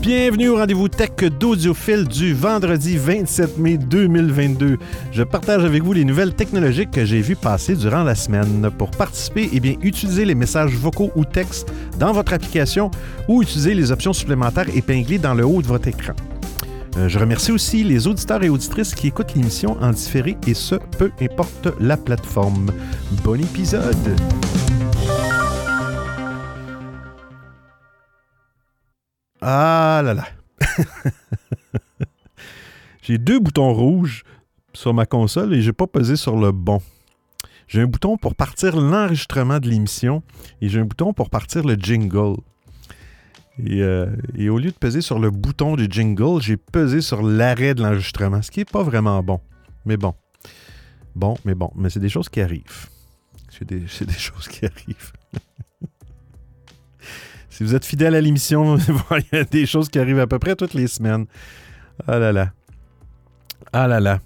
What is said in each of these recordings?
Bienvenue au rendez-vous tech d'Audiophile du vendredi 27 mai 2022. Je partage avec vous les nouvelles technologiques que j'ai vues passer durant la semaine. Pour participer, eh bien, utilisez les messages vocaux ou textes dans votre application ou utilisez les options supplémentaires épinglées dans le haut de votre écran. Euh, je remercie aussi les auditeurs et auditrices qui écoutent l'émission en différé et ce, peu importe la plateforme. Bon épisode! Ah là là. j'ai deux boutons rouges sur ma console et j'ai pas pesé sur le bon. J'ai un bouton pour partir l'enregistrement de l'émission et j'ai un bouton pour partir le jingle. Et, euh, au lieu de peser sur le bouton du jingle, j'ai pesé sur l'arrêt de l'enregistrement, ce qui n'est pas vraiment bon. Mais bon. Bon, mais bon. Mais c'est des choses qui arrivent. C'est des choses qui arrivent. Si vous êtes fidèle à l'émission, il y a des choses qui arrivent à peu près toutes les semaines. Ah là là. Ah là là.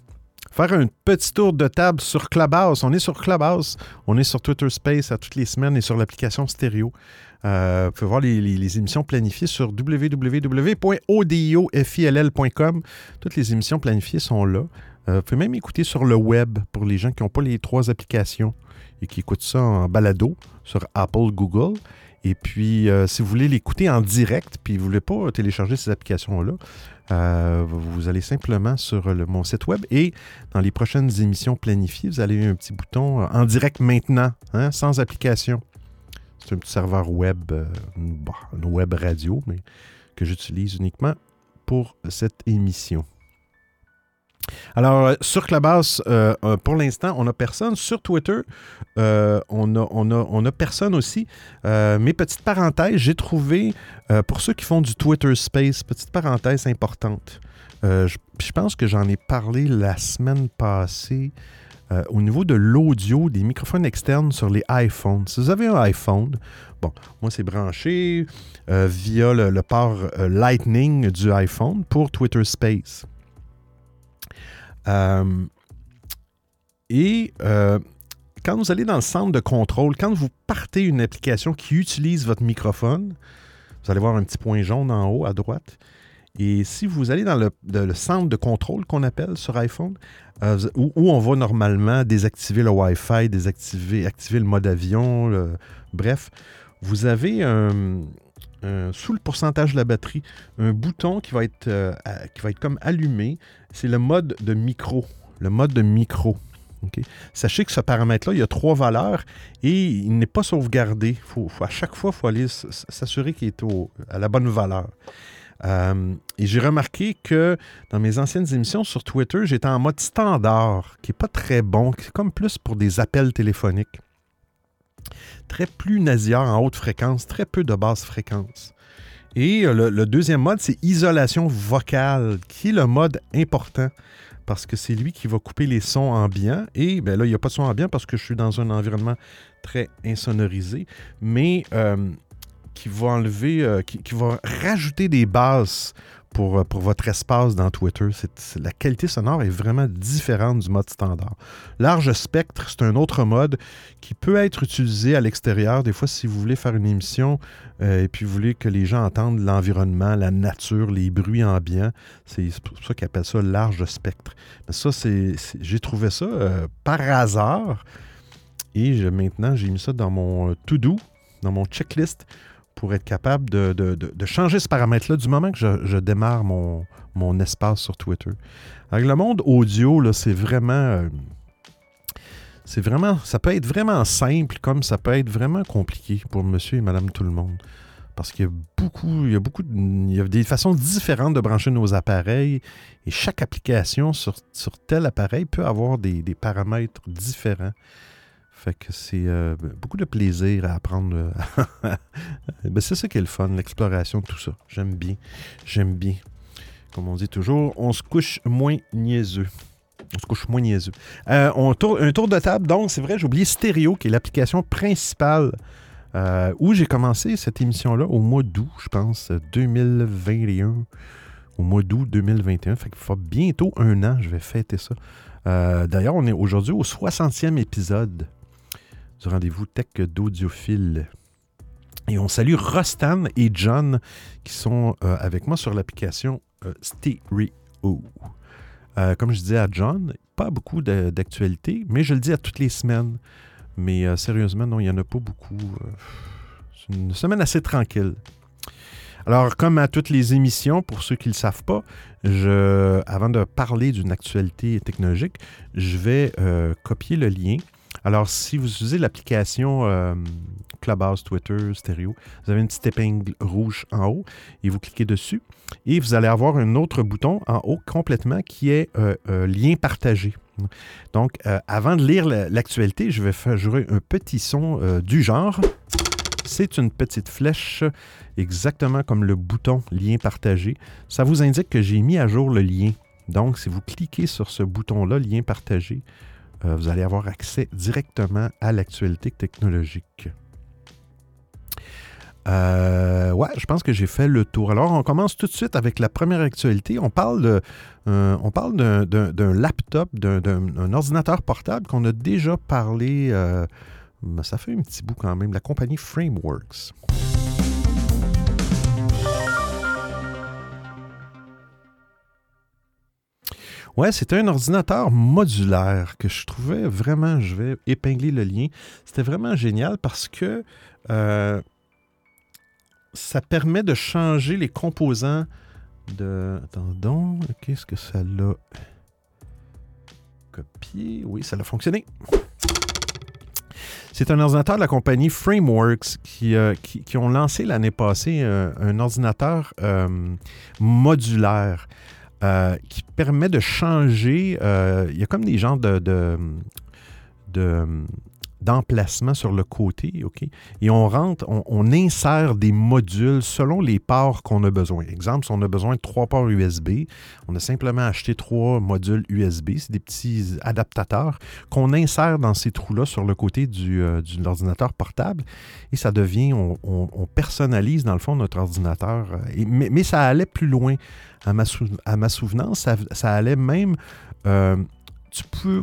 Faire un petit tour de table sur Clubhouse. On est sur Clubhouse. On est sur Twitter Space à toutes les semaines et sur l'application stéréo. Euh, vous pouvez voir les, émissions planifiées sur www.odiofill.com. Toutes les émissions planifiées sont là. Euh, vous pouvez même écouter sur le web pour les gens qui n'ont pas les trois applications et qui écoutent ça en balado sur Apple, Google. Et puis, euh, si vous voulez l'écouter en direct, puis vous ne voulez pas télécharger ces applications-là, euh, vous allez simplement sur mon site web et dans les prochaines émissions planifiées, vous allez un petit bouton euh, en direct maintenant, hein, sans application. C'est un petit serveur web, une web radio, mais que j'utilise uniquement pour cette émission. Alors, euh, sur Clubhouse, euh, euh, pour l'instant, on n'a personne. Sur Twitter, on n'a on a, personne aussi. mes petites parenthèses, j'ai trouvé, pour ceux qui font du Twitter Space, petite parenthèse importante. Je, pense que j'en ai parlé la semaine passée. au niveau de l'audio des microphones externes sur les iPhones. Si vous avez un iPhone, bon, moi c'est branché via le port Lightning du iPhone pour Twitter Space. Euh, et euh, quand vous allez dans le centre de contrôle, quand vous partez une application qui utilise votre microphone, vous allez voir un petit point jaune en haut à droite. Et si vous allez dans le, centre de contrôle qu'on appelle sur iPhone, euh, où, on va normalement désactiver le Wi-Fi, désactiver activer le mode avion, bref, vous avez un, sous le pourcentage de la batterie, un bouton qui va être, qui va être comme allumé c'est le mode de micro. Le mode de micro. Sachez que ce paramètre-là, il y a trois valeurs et il n'est pas sauvegardé. Faut, à chaque fois, il faut aller s'assurer qu'il est à la bonne valeur. Euh, et j'ai remarqué que dans mes anciennes émissions sur Twitter, j'étais en mode standard, qui n'est pas très bon, qui est comme plus pour des appels téléphoniques. Très plus nasillard en haute fréquence, très peu de basse fréquence. Et euh, le, deuxième mode, c'est isolation vocale, qui est le mode important parce que c'est lui qui va couper les sons ambiants. Et ben là, il n'y a pas de son ambiant parce que je suis dans un environnement très insonorisé, mais euh, qui va enlever, euh, qui, va rajouter des basses pour, euh, pour votre espace dans Twitter. la qualité sonore est vraiment différente du mode standard. Large spectre, c'est un autre mode qui peut être utilisé à l'extérieur. Des fois, si vous voulez faire une émission euh, et puis vous voulez que les gens entendent l'environnement, la nature, les bruits ambiants, c'est pour ça qu'ils appellent ça large spectre. Mais ça, c'est, j'ai trouvé ça euh, par hasard. Et maintenant, j'ai mis ça dans mon to-do, dans mon checklist pour être capable de, changer ce paramètre-là du moment que je, démarre mon, espace sur Twitter. Avec le monde audio, c'est vraiment. Euh, c'est vraiment. Ça peut être vraiment simple comme ça peut être vraiment compliqué pour monsieur et madame tout le monde. Parce qu'il y a beaucoup, il y a beaucoup il des façons différentes de brancher nos appareils et chaque application sur, tel appareil peut avoir des paramètres différents. Fait que c'est euh, beaucoup de plaisir à apprendre. ben, c'est ça qui est le fun, l'exploration, tout ça. J'aime bien. J'aime bien. Comme on dit toujours, on se couche moins niaiseux. On se couche moins niaiseux. Euh, on un tour de table, donc c'est vrai, j'ai oublié Stereo, qui est l'application principale euh, où j'ai commencé cette émission-là au mois d'août, je pense, 2021. Au mois d'août 2021. Fait qu'il faut bientôt un an, je vais fêter ça. D'ailleurs, on est aujourd'hui au 60e épisode rendez-vous tech d'audiophile. Et on salue Rostan et John qui sont avec moi sur l'application Stereo. comme je disais à John, pas beaucoup d'actualité, mais je le dis à toutes les semaines. Mais sérieusement, non, il n'y en a pas beaucoup. C'est une semaine assez tranquille. Alors, comme à toutes les émissions, pour ceux qui ne le savent pas, avant de parler d'une actualité technologique, je vais euh, copier le lien. Alors, si vous utilisez l'application euh, Clubhouse, Twitter, Stereo, vous avez une petite épingle rouge en haut et vous cliquez dessus et vous allez avoir un autre bouton en haut complètement qui est euh, lien partagé. Donc, avant de lire l'actualité, je vais faire jouer un petit son du genre. C'est une petite flèche, exactement comme le bouton lien partagé. Ça vous indique que j'ai mis à jour le lien. Donc, si vous cliquez sur ce bouton-là, lien partagé, euh, vous allez avoir accès directement à l'actualité technologique. Euh, ouais, je pense que j'ai fait le tour. Alors, on commence tout de suite avec la première actualité. On parle euh, on parle d'un laptop, d'un ordinateur portable qu'on a déjà parlé ça fait un petit bout quand même. La compagnie Frameworks. Ouais, c'était un ordinateur modulaire que je trouvais vraiment, je vais épingler le lien. C'était vraiment génial parce que euh, ça permet de changer les composants de. Attendons, qu'est-ce que ça l'a copié? Oui, ça a fonctionné. C'est un ordinateur de la compagnie Frameworks qui, euh, qui, ont lancé l'année passée euh, un ordinateur modulaire qui permet de changer. il y a comme des genres de d'emplacement sur le côté, OK? Et on rentre, on, insère des modules selon les ports qu'on a besoin. Exemple, si on a besoin de trois ports USB, on a simplement acheté trois modules USB, c'est des petits adaptateurs qu'on insère dans ces trous-là sur le côté du, euh, de l'ordinateur portable et ça devient, on, personnalise dans le fond notre ordinateur. Mais, ça allait plus loin. À ma, à ma souvenance, ça, allait même... Euh, tu peux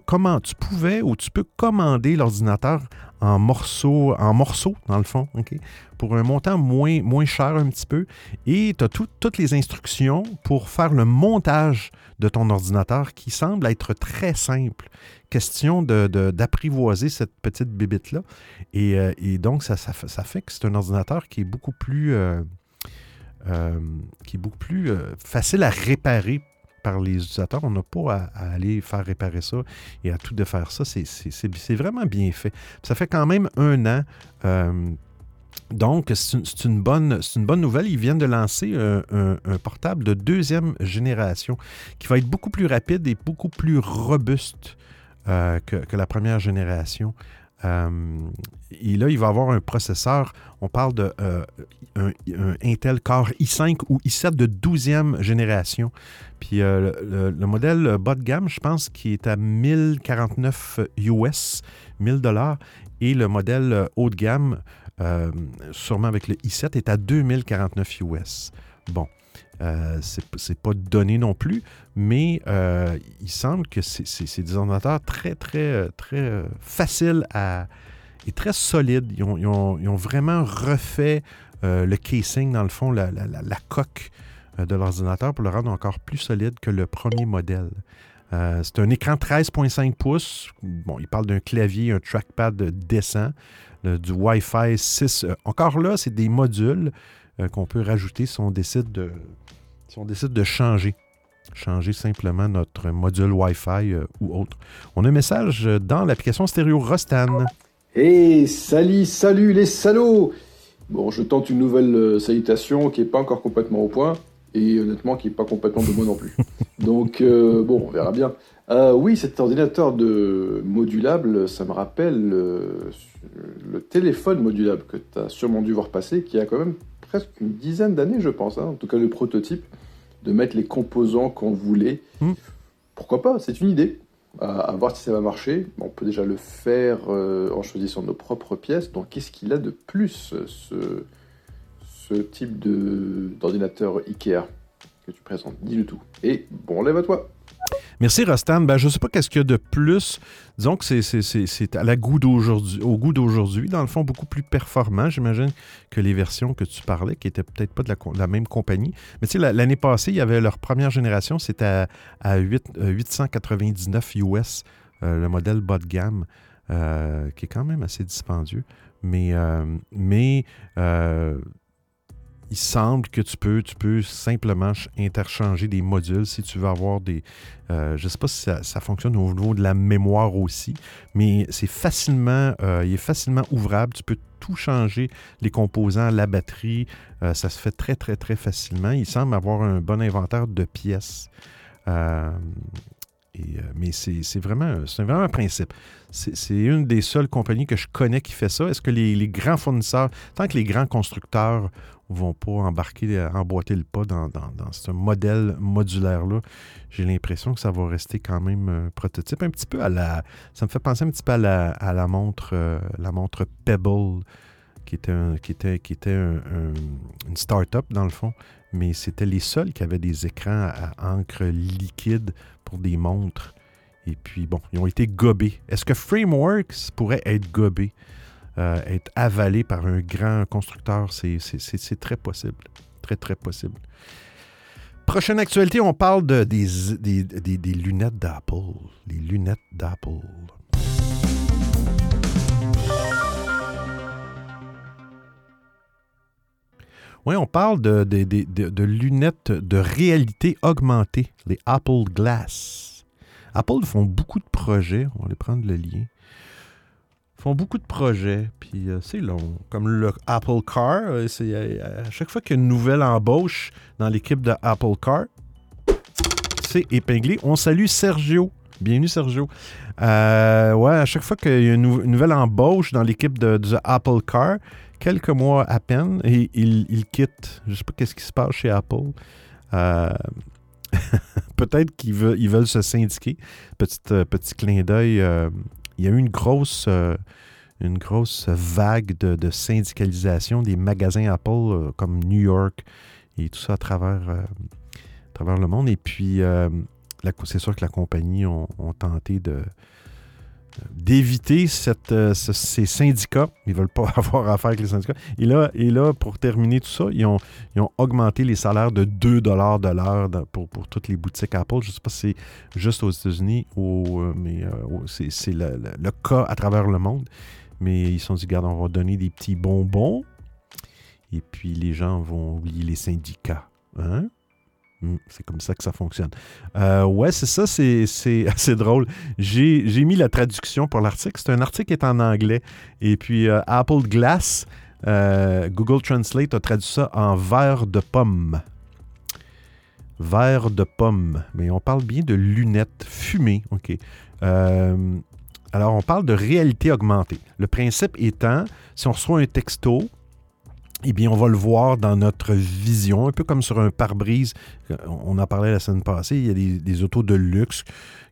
pouvais ou tu peux commander l'ordinateur en morceaux, en morceaux dans le fond, pour un montant moins, cher un petit peu. Et tu as toutes les instructions pour faire le montage de ton ordinateur qui semble être très simple. Question d'apprivoiser cette petite bibite-là. Et, euh, donc, ça, fait que c'est un ordinateur qui est beaucoup plus, euh, euh, qui est beaucoup plus facile à réparer par les utilisateurs. On n'a pas à, aller faire réparer ça et à tout de faire ça. C'est vraiment bien fait. Ça fait quand même un an. Euh, donc, c'est une, bonne, nouvelle. Ils viennent de lancer un, portable de deuxième génération qui va être beaucoup plus rapide et beaucoup plus robuste euh, que, la première génération. Euh, et là, il va avoir un processeur, on parle de euh, un, Intel Core i5 ou i7 de 12e génération. Puis euh, le, modèle bas de gamme, je pense, qui est à 1049 US, 1000 dollars, et le modèle haut de gamme, sûrement avec le i7, est à 2049 US. Bon, euh, c'est pas donné non plus, mais euh, il semble que c'est des ordinateurs très, très, très euh, faciles à, et très solides. Ils ont, vraiment refait le casing, dans le fond, la, coque de l'ordinateur pour le rendre encore plus solide que le premier modèle. c'est un écran 13.5 pouces. Bon, il parle d'un clavier, un trackpad décent, du Wi-Fi 6. encore là, c'est des modules qu'on peut rajouter si on décide de, si on décide de changer, changer simplement notre module Wi-Fi euh, ou autre. On a un message dans l'application stéréo Rostan. Hey, salut, salut les salauds Bon, je tente une nouvelle euh, salutation qui n'est pas encore complètement au point et honnêtement qui n'est pas complètement de moi non plus. Donc, euh, bon, on verra bien. oui, cet ordinateur de modulable, ça me rappelle le téléphone modulable que tu as sûrement dû voir passer, qui a quand même presque une dizaine d'années, je pense, hein. en tout cas le prototype, de mettre les composants qu'on voulait. Hmm. Pourquoi pas C'est une idée. À, voir si ça va marcher. On peut déjà le faire euh, en choisissant nos propres pièces. Donc, qu'est-ce qu'il a de plus, ce, ce type d'ordinateur Ikea que tu présentes? Dis-le tout. Et bon, lève à toi Merci, Rostan. Ben, je ne sais pas qu'est-ce qu'il y a de plus. Disons que c'est au goût d'aujourd'hui. Dans le fond, beaucoup plus performant, j'imagine, que les versions que tu parlais, qui n'étaient peut-être pas de la, même compagnie. Mais tu sais, l'année passée, il y avait leur première génération, c'était à, 899 US, le modèle bas de gamme, euh, qui est quand même assez dispendieux. Mais, euh, mais euh, il semble que tu peux, tu peux simplement interchanger des modules si tu veux avoir des. Euh, je ne sais pas si ça, fonctionne au niveau de la mémoire aussi, mais c'est facilement, euh, il est facilement ouvrable. Tu peux tout changer, les composants, la batterie. Euh, ça se fait très, très, très facilement. Il semble avoir un bon inventaire de pièces. Mais c'est vraiment, vraiment un principe. C'est une des seules compagnies que je connais qui fait ça. Est-ce que les, grands fournisseurs, tant que les grands constructeurs vont pas embarquer, euh, emboîter le pas dans, ce modèle modulaire-là. J'ai l'impression que ça va rester quand même un prototype. Un petit peu à la. Ça me fait penser un petit peu à la, montre, euh, la montre Pebble, qui était une start-up dans le fond. Mais c'était les seuls qui avaient des écrans à encre liquide pour des montres. Et puis, bon, ils ont été gobés. Est-ce que Frameworks pourrait être gobé? Euh, être avalé par un grand constructeur, c'est très possible. Très, très possible. Prochaine actualité, on parle de, des, des, lunettes d'Apple. Les lunettes d'Apple. Oui, on parle de, de, lunettes de réalité augmentée, les Apple Glass. Apple font beaucoup de projets. On va aller prendre le lien font beaucoup de projets, puis euh, c'est long. Comme le Apple Car, euh, euh, à chaque fois qu'il y a une nouvelle embauche dans l'équipe de Apple Car, c'est épinglé. On salue Sergio. Bienvenue, Sergio. ouais, à chaque fois qu'il y a une, nouvelle embauche dans l'équipe de, Apple Car, quelques mois à peine, et il, quitte. Je ne sais pas qu'est-ce qui se passe chez Apple. Peut-être qu'ils veulent, ils veulent se syndiquer. Petit, petit clin d'œil il y a eu une grosse, euh, une grosse vague de, syndicalisation des magasins Apple euh, comme New York et tout ça à travers, euh, travers le monde. Et puis, c'est sûr que la compagnie ont tenté de, d'éviter euh, ces syndicats. Ils ne veulent pas avoir affaire avec les syndicats. Et là, et là pour terminer tout ça, ils ont, ont augmenté les salaires de 2 de l'heure pour, pour toutes les boutiques Apple. Je ne sais pas si c'est juste aux États-Unis euh, mais euh, c'est le, cas à travers le monde. Mais ils se sont dit, regarde, on va donner des petits bonbons. Et puis les gens vont oublier les syndicats. Hein? Hmm, c'est comme ça que ça fonctionne. Euh, ouais, c'est ça, c'est assez drôle. J'ai mis la traduction pour l'article. C'est un article qui est en anglais. Et puis euh, Apple Glass, euh, Google Translate a traduit ça en verre de pomme. Verre de pomme. Mais on parle bien de lunettes fumées. OK. alors, on parle de réalité augmentée. Le principe étant, si on reçoit un texto, eh bien, on va le voir dans notre vision, un peu comme sur un pare-brise. On en parlait la semaine passée, il y a des, autos de luxe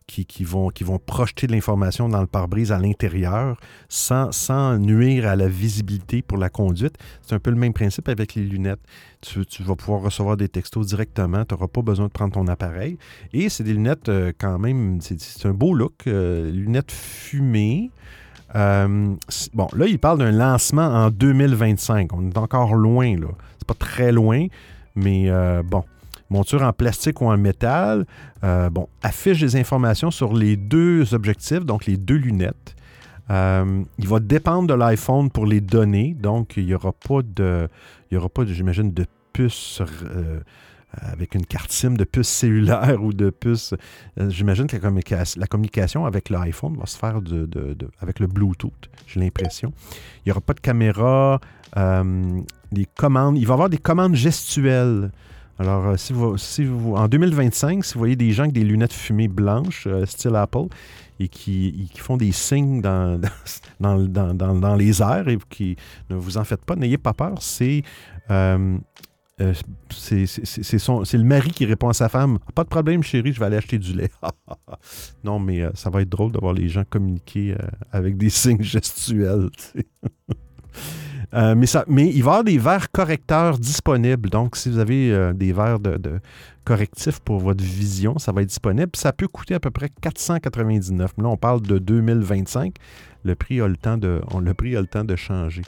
qui, vont, projeter de l'information dans le pare-brise à l'intérieur sans, sans, nuire à la visibilité pour la conduite. C'est un peu le même principe avec les lunettes. Tu, vas pouvoir recevoir des textos directement, tu n'auras pas besoin de prendre ton appareil. Et c'est des lunettes euh, quand même, c'est un beau look, euh, lunettes fumées. Euh, bon, là, il parle d'un lancement en 2025. On est encore loin, là. C'est pas très loin, mais euh, bon. Monture en plastique ou en métal. Euh, bon, affiche des informations sur les deux objectifs, donc les deux lunettes. il va dépendre de l'iPhone pour les données, donc il n'y aura pas de, il y aura pas, j'imagine, de puce avec une carte SIM de puce cellulaire ou de puce. Euh, j'imagine que la, communication avec l'iPhone va se faire avec le Bluetooth, j'ai l'impression. Il n'y aura pas de caméra, euh, commandes. Il va y avoir des commandes gestuelles. Alors, euh, si, vous, si vous, en 2025, si vous voyez des gens avec des lunettes fumées blanches, style Apple, et qui, font des signes dans, les airs et qui ne vous en faites pas, n'ayez pas peur. C'est euh, c'est le mari qui répond à sa femme Pas de problème, chérie, je vais aller acheter du lait. non, mais euh, ça va être drôle de voir les gens communiquer euh, avec des signes gestuels. Euh, mais, il va y avoir des verres correcteurs disponibles. Donc, si vous avez euh, des verres de, correctifs pour votre vision, ça va être disponible. Ça peut coûter à peu près 499. Là, on parle de 2025. Le prix a le temps de, le prix a le temps de changer.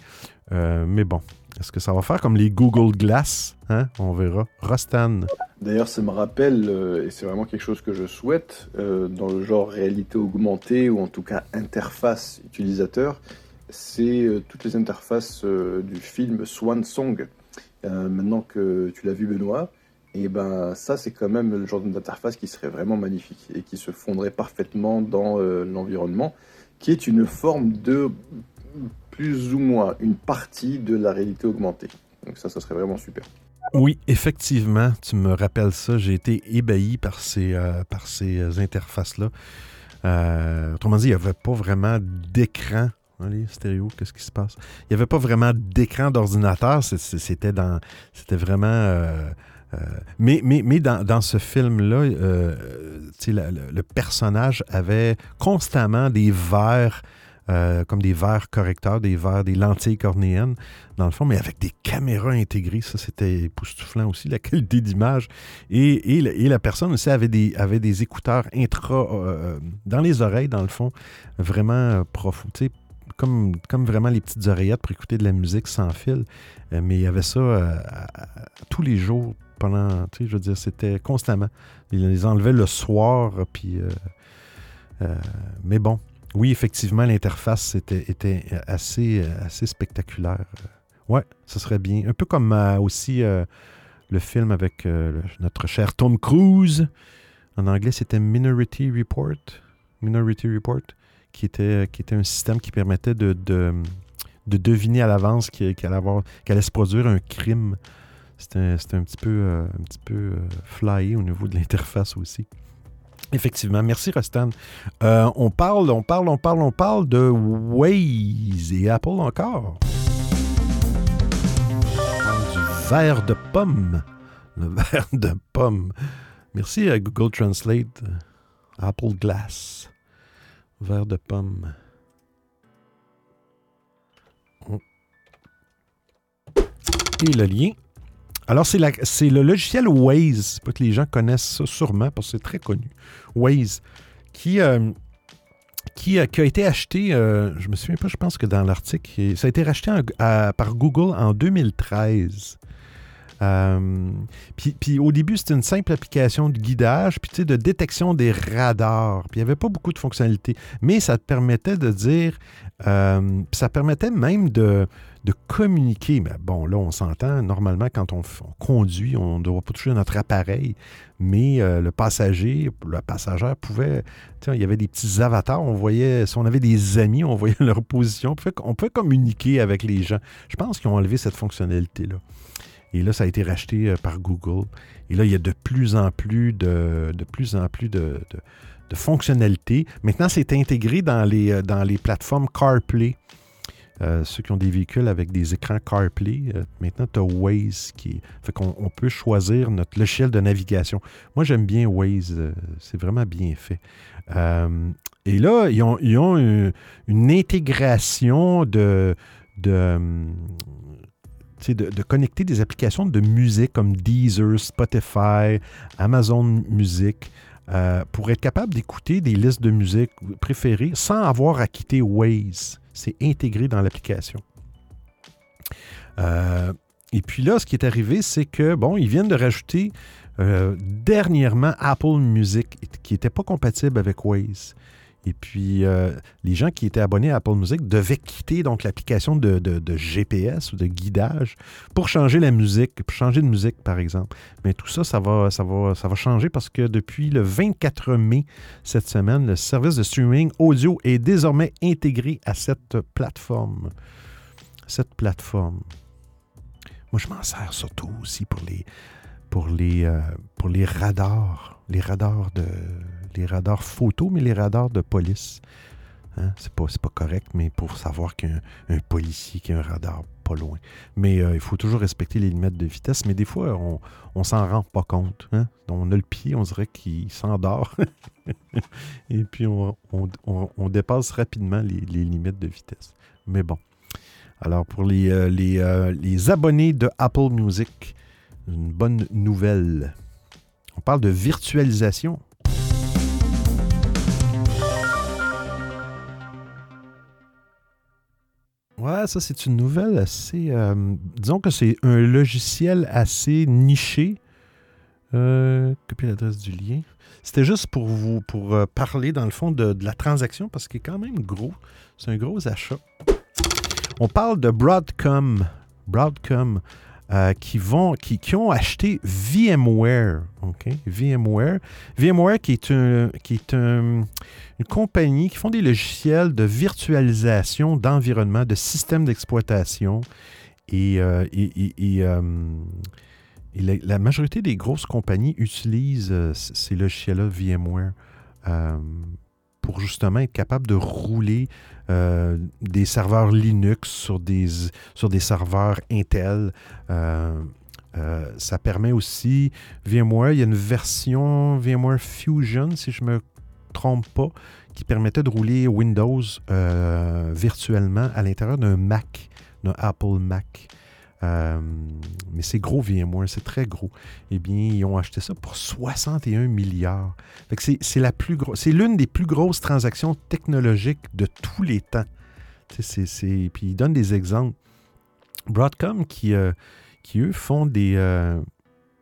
Euh, mais bon, est-ce que ça va faire comme les Google Glass? Hein? On verra. Rostan. D'ailleurs, ça me rappelle, et c'est vraiment quelque chose que je souhaite, dans le genre réalité augmentée ou en tout cas interface utilisateur, c'est euh, toutes les interfaces euh, du film Swan Song. Euh, maintenant que tu l'as vu, Benoît, et ben ça, c'est quand même le genre d'interface qui serait vraiment magnifique et qui se fondrait parfaitement dans l'environnement, qui est une forme de plus ou moins une partie de la réalité augmentée. Donc ça, ça serait vraiment super. Oui, effectivement, tu me rappelles ça. J'ai été ébahi par ces, par ces interfaces-là. autrement dit, il n'y avait pas vraiment d'écran les stéréos, qu'est-ce qui se passe? Il n'y avait pas vraiment d'écran d'ordinateur, c'était dans. C'était vraiment. Euh, euh, mais, mais, mais dans, ce film-là, euh, le, personnage avait constamment des verres, comme des verres correcteurs, des verres, des lentilles cornéennes, dans le fond, mais avec des caméras intégrées. Ça, c'était époustouflant aussi, la qualité d'image. Et, et, la personne aussi avait des, avait des écouteurs intra, dans les oreilles, dans le fond, vraiment profonds comme, comme vraiment les petites oreillettes pour écouter de la musique sans fil. Euh, mais il y avait ça euh, tous les jours pendant, tu sais, je veux dire, c'était constamment. Ils les enlevaient le soir, puis... Euh, mais bon, oui, effectivement, l'interface était, était assez, assez spectaculaire. Ouais, ce serait bien. Un peu comme aussi le film avec notre cher Tom Cruise. En anglais, c'était Minority Report. Minority Report qui était, un système qui permettait de, de, deviner à l'avance qu'il se produire un crime. C'était un petit peu, euh, un petit peu euh, flyé au niveau de l'interface aussi. Effectivement. Merci, Rostan. Euh, on parle, on parle, on parle, on parle de Waze et Apple encore. Du verre de pomme. Le verre de pomme. Merci à Google Translate. Apple Glass verre de pomme. Oh. Et le lien. Alors, c'est le logiciel Waze. Pas que les gens connaissent ça sûrement parce que c'est très connu. Waze, qui, euh, euh, qui, a été acheté, euh, je me souviens pas, je pense que dans l'article, ça a été racheté par Google en 2013. Euh, puis, au début, c'était une simple application de guidage, puis de détection des radars. Puis il n'y avait pas beaucoup de fonctionnalités. Mais ça te permettait de dire, ça permettait même de, communiquer. Mais bon, là, on s'entend, normalement, quand on, conduit, on ne doit pas toucher notre appareil, mais euh, le passager, le passagère pouvait, il y avait des petits avatars, on voyait, si on avait des amis, on voyait leur position, on pouvait communiquer avec les gens. Je pense qu'ils ont enlevé cette fonctionnalité-là. Et là, ça a été racheté euh, par Google. Et là, il y a de plus en plus de, de plus en plus de, fonctionnalités. Maintenant, c'est intégré dans les, euh, dans les plateformes CarPlay. Euh, ceux qui ont des véhicules avec des écrans CarPlay, maintenant, tu as Waze qui fait qu'on on peut choisir notre logiciel de navigation. Moi, j'aime bien Waze. c'est vraiment bien fait. et là, ils ont, ils ont une, intégration de, de, de, connecter des applications de musique comme Deezer, Spotify, Amazon Music, euh, pour être capable d'écouter des listes de musique préférées sans avoir à quitter Waze. C'est intégré dans l'application. Euh, et puis là, ce qui est arrivé, c'est que, bon, ils viennent de rajouter euh, dernièrement Apple Music, qui n'était pas compatible avec Waze. Et puis, euh, les gens qui étaient abonnés à Apple Music devaient quitter donc l'application de, GPS ou de guidage pour changer la musique, pour changer de musique, par exemple. Mais tout ça, ça va, ça va, ça va changer parce que depuis le 24 mai cette semaine, le service de streaming audio est désormais intégré à cette plateforme. Cette plateforme. Moi, je m'en sers surtout aussi pour les, pour les, euh, pour les radars, les radars de les radars photo, mais les radars de police. Hein? C'est pas, correct, mais pour savoir qu'il y a un, policier qui a un radar pas loin. Mais euh, il faut toujours respecter les limites de vitesse, mais des fois, on, on s'en rend pas compte. Hein? On a le pied, on dirait qu'il s'endort. Et puis, on, dépasse rapidement les, limites de vitesse. Mais bon. Alors, pour euh, euh, les abonnés de Apple Music, une bonne nouvelle. On parle de virtualisation. Ouais, ça c'est une nouvelle assez... euh, disons que c'est un logiciel assez niché. Euh, copier l'adresse du lien. C'était juste pour vous pour euh, parler dans le fond de, de la transaction parce qu'il est quand même gros. C'est un gros achat. On parle de Broadcom. Broadcom. Euh, qui, vont, qui, ont acheté VMware. VMware. VMware qui est, qui est un- une compagnie qui font des logiciels de virtualisation d'environnement, de systèmes d'exploitation. Et, euh, euh, la, la majorité des grosses compagnies utilisent ces logiciels-là VMware pour justement être capable de rouler euh, des serveurs Linux sur des, serveurs Intel. Euh, euh, ça permet aussi VMware, il y a une version VMware Fusion, si je me trompe pas, qui permettait de rouler Windows virtuellement à l'intérieur d'un Mac, d'un Apple Mac. Euh, mais c'est gros VMware, c'est très gros. Eh bien, ils ont acheté ça pour 61 milliards. C'est, la plus c'est l'une des plus grosses transactions technologiques de tous les temps. Puis ils donnent des exemples. Broadcom qui, euh, qui eux font des euh,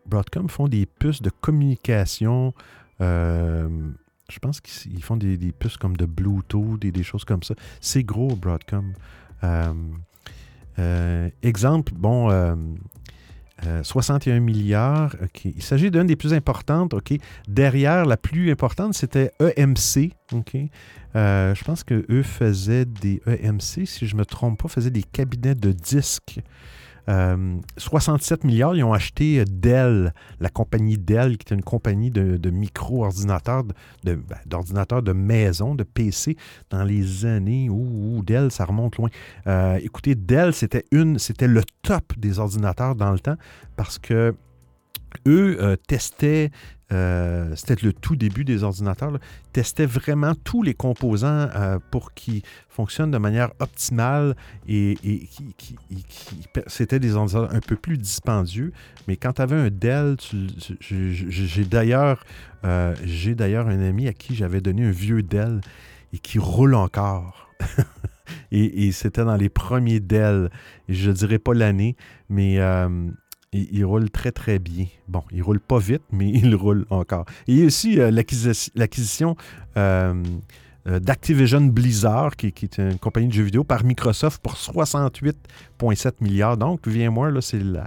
Broadcom font des puces de communication. je pense qu'ils ils font des, puces comme de Bluetooth et des choses comme ça. C'est gros, Broadcom. Euh, euh, exemple, bon, euh, euh, 61 milliards. Il s'agit d'une des plus importantes. OK. Derrière, la plus importante, c'était EMC. Euh, je pense qu'eux faisaient des EMC, si je ne me trompe pas, faisaient des cabinets de disques. Euh, 67 milliards, ils ont acheté Dell, la compagnie Dell, qui est une compagnie de, de micro-ordinateurs, de, de- ben, d'ordinateurs de maison, de PC, dans les années où Dell, ça remonte loin. Euh, écoutez, Dell, c'était une, c'était le top des ordinateurs dans le temps parce que eux euh, testaient, euh, c'était le tout début des ordinateurs, testaient vraiment tous les composants euh, pour qu'ils fonctionnent de manière optimale et, qui, c'était des ordinateurs un peu plus dispendieux. Mais quand tu avais un Dell, j'ai- d'ailleurs un ami à qui j'avais donné un vieux Dell et qui roule encore. et et c'était dans les premiers Dell. Je ne dirais pas l'année, mais il, roule très, très bien. Bon, il roule pas vite, mais il roule encore. Il y a aussi euh, l'acquisi- l'acquisition euh, euh, d'Activision Blizzard, qui, est une compagnie de jeux vidéo, par Microsoft pour 68,7 milliards. Donc, VMware, là, c'est la,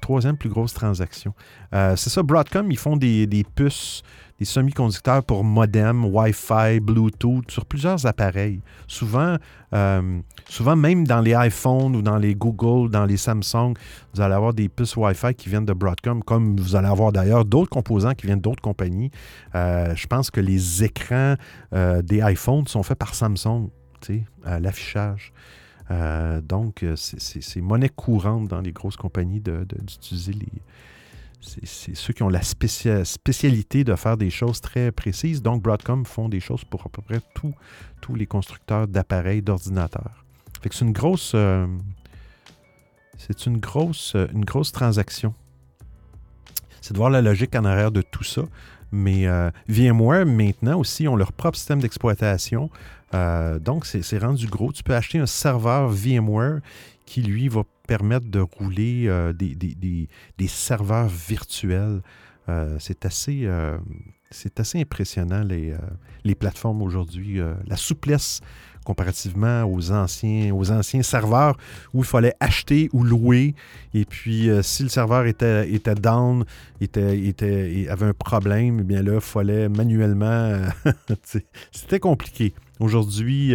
troisième plus grosse transaction. C'est ça, Broadcom, ils font des puces, des semi-conducteurs pour modem, Wi-Fi, Bluetooth, sur plusieurs appareils. Souvent, euh, souvent même dans les iPhones ou dans les Google, dans les Samsung, vous allez avoir des puces Wi-Fi qui viennent de Broadcom, comme vous allez avoir d'ailleurs d'autres composants qui viennent d'autres compagnies. Euh, je pense que les écrans euh, des iPhones sont faits par Samsung, l'affichage. Donc, c'est- monnaie courante dans les grosses compagnies d'utiliser les. C'est ceux qui ont la spécia- spécialité de faire des choses très précises. Donc, Broadcom font des choses pour à peu près tous les constructeurs d'appareils, d'ordinateurs. C'est une grosse. euh, c'est une grosse, euh, une grosse transaction. C'est de voir la logique en arrière de tout ça. Mais euh, VMware, maintenant aussi, ont leur propre système d'exploitation. Donc, c'est rendu gros. Tu peux acheter un serveur VMware qui, lui, va permettre de rouler euh, des, des- des- des serveurs virtuels. Euh, c'est assez, euh, assez impressionnant, les, les plateformes aujourd'hui. la souplesse comparativement aux anciens, aux anciens serveurs où il fallait acheter ou louer. Et puis, si le serveur était, était down, était, était, avait un problème, eh bien là, il fallait manuellement. C'était compliqué. Aujourd'hui,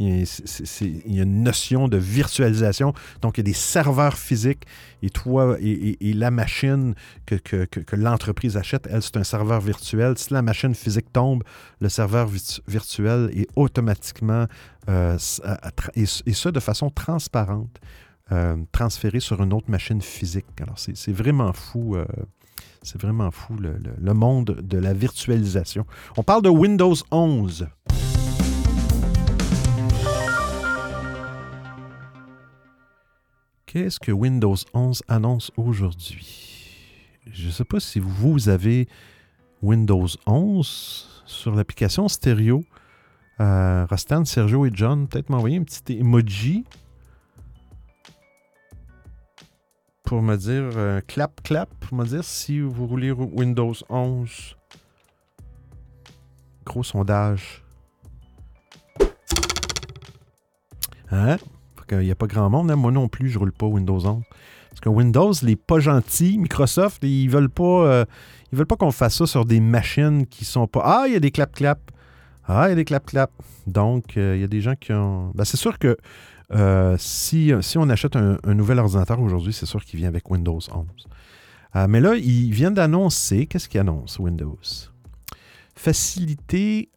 il y a- une notion de virtualisation. Donc, il y a des serveurs physiques et toi et, la machine que, l'entreprise achète, elle, c'est un serveur virtuel. Si la machine physique tombe, le serveur virtu- virtuel est automatiquement, euh, et, et ça de façon transparente, euh, transféré sur une autre machine physique. Alors, c'est vraiment fou. euh, c'est vraiment fou le, le- le monde de la virtualisation. On parle de Windows 11. Qu'est-ce que Windows 11 annonce aujourd'hui? Je ne sais pas si vous avez Windows 11 sur l'application stéréo. Euh, Rostan, Sergio et John, peut-être m'envoyer un petit emoji pour me dire euh, clap, clap, pour me dire si vous roulez Windows 11. Gros sondage. Hein? Il n'y a pas grand monde. Hein? Moi non plus, je ne roule pas Windows 11. Parce que Windows, les pas gentils, Microsoft, ils veulent pas, euh, veulent pas qu'on fasse ça sur des machines qui sont pas. Ah, il y a des clap-clap. Ah, il y a des clap-clap. Donc, euh, il y a des gens qui ont. Ben, c'est sûr que euh, si, si on achète un, nouvel ordinateur aujourd'hui, c'est sûr qu'il vient avec Windows 11. mais là, ils viennent d'annoncer. Qu'est-ce qu'ils annoncent, Windows? Facilité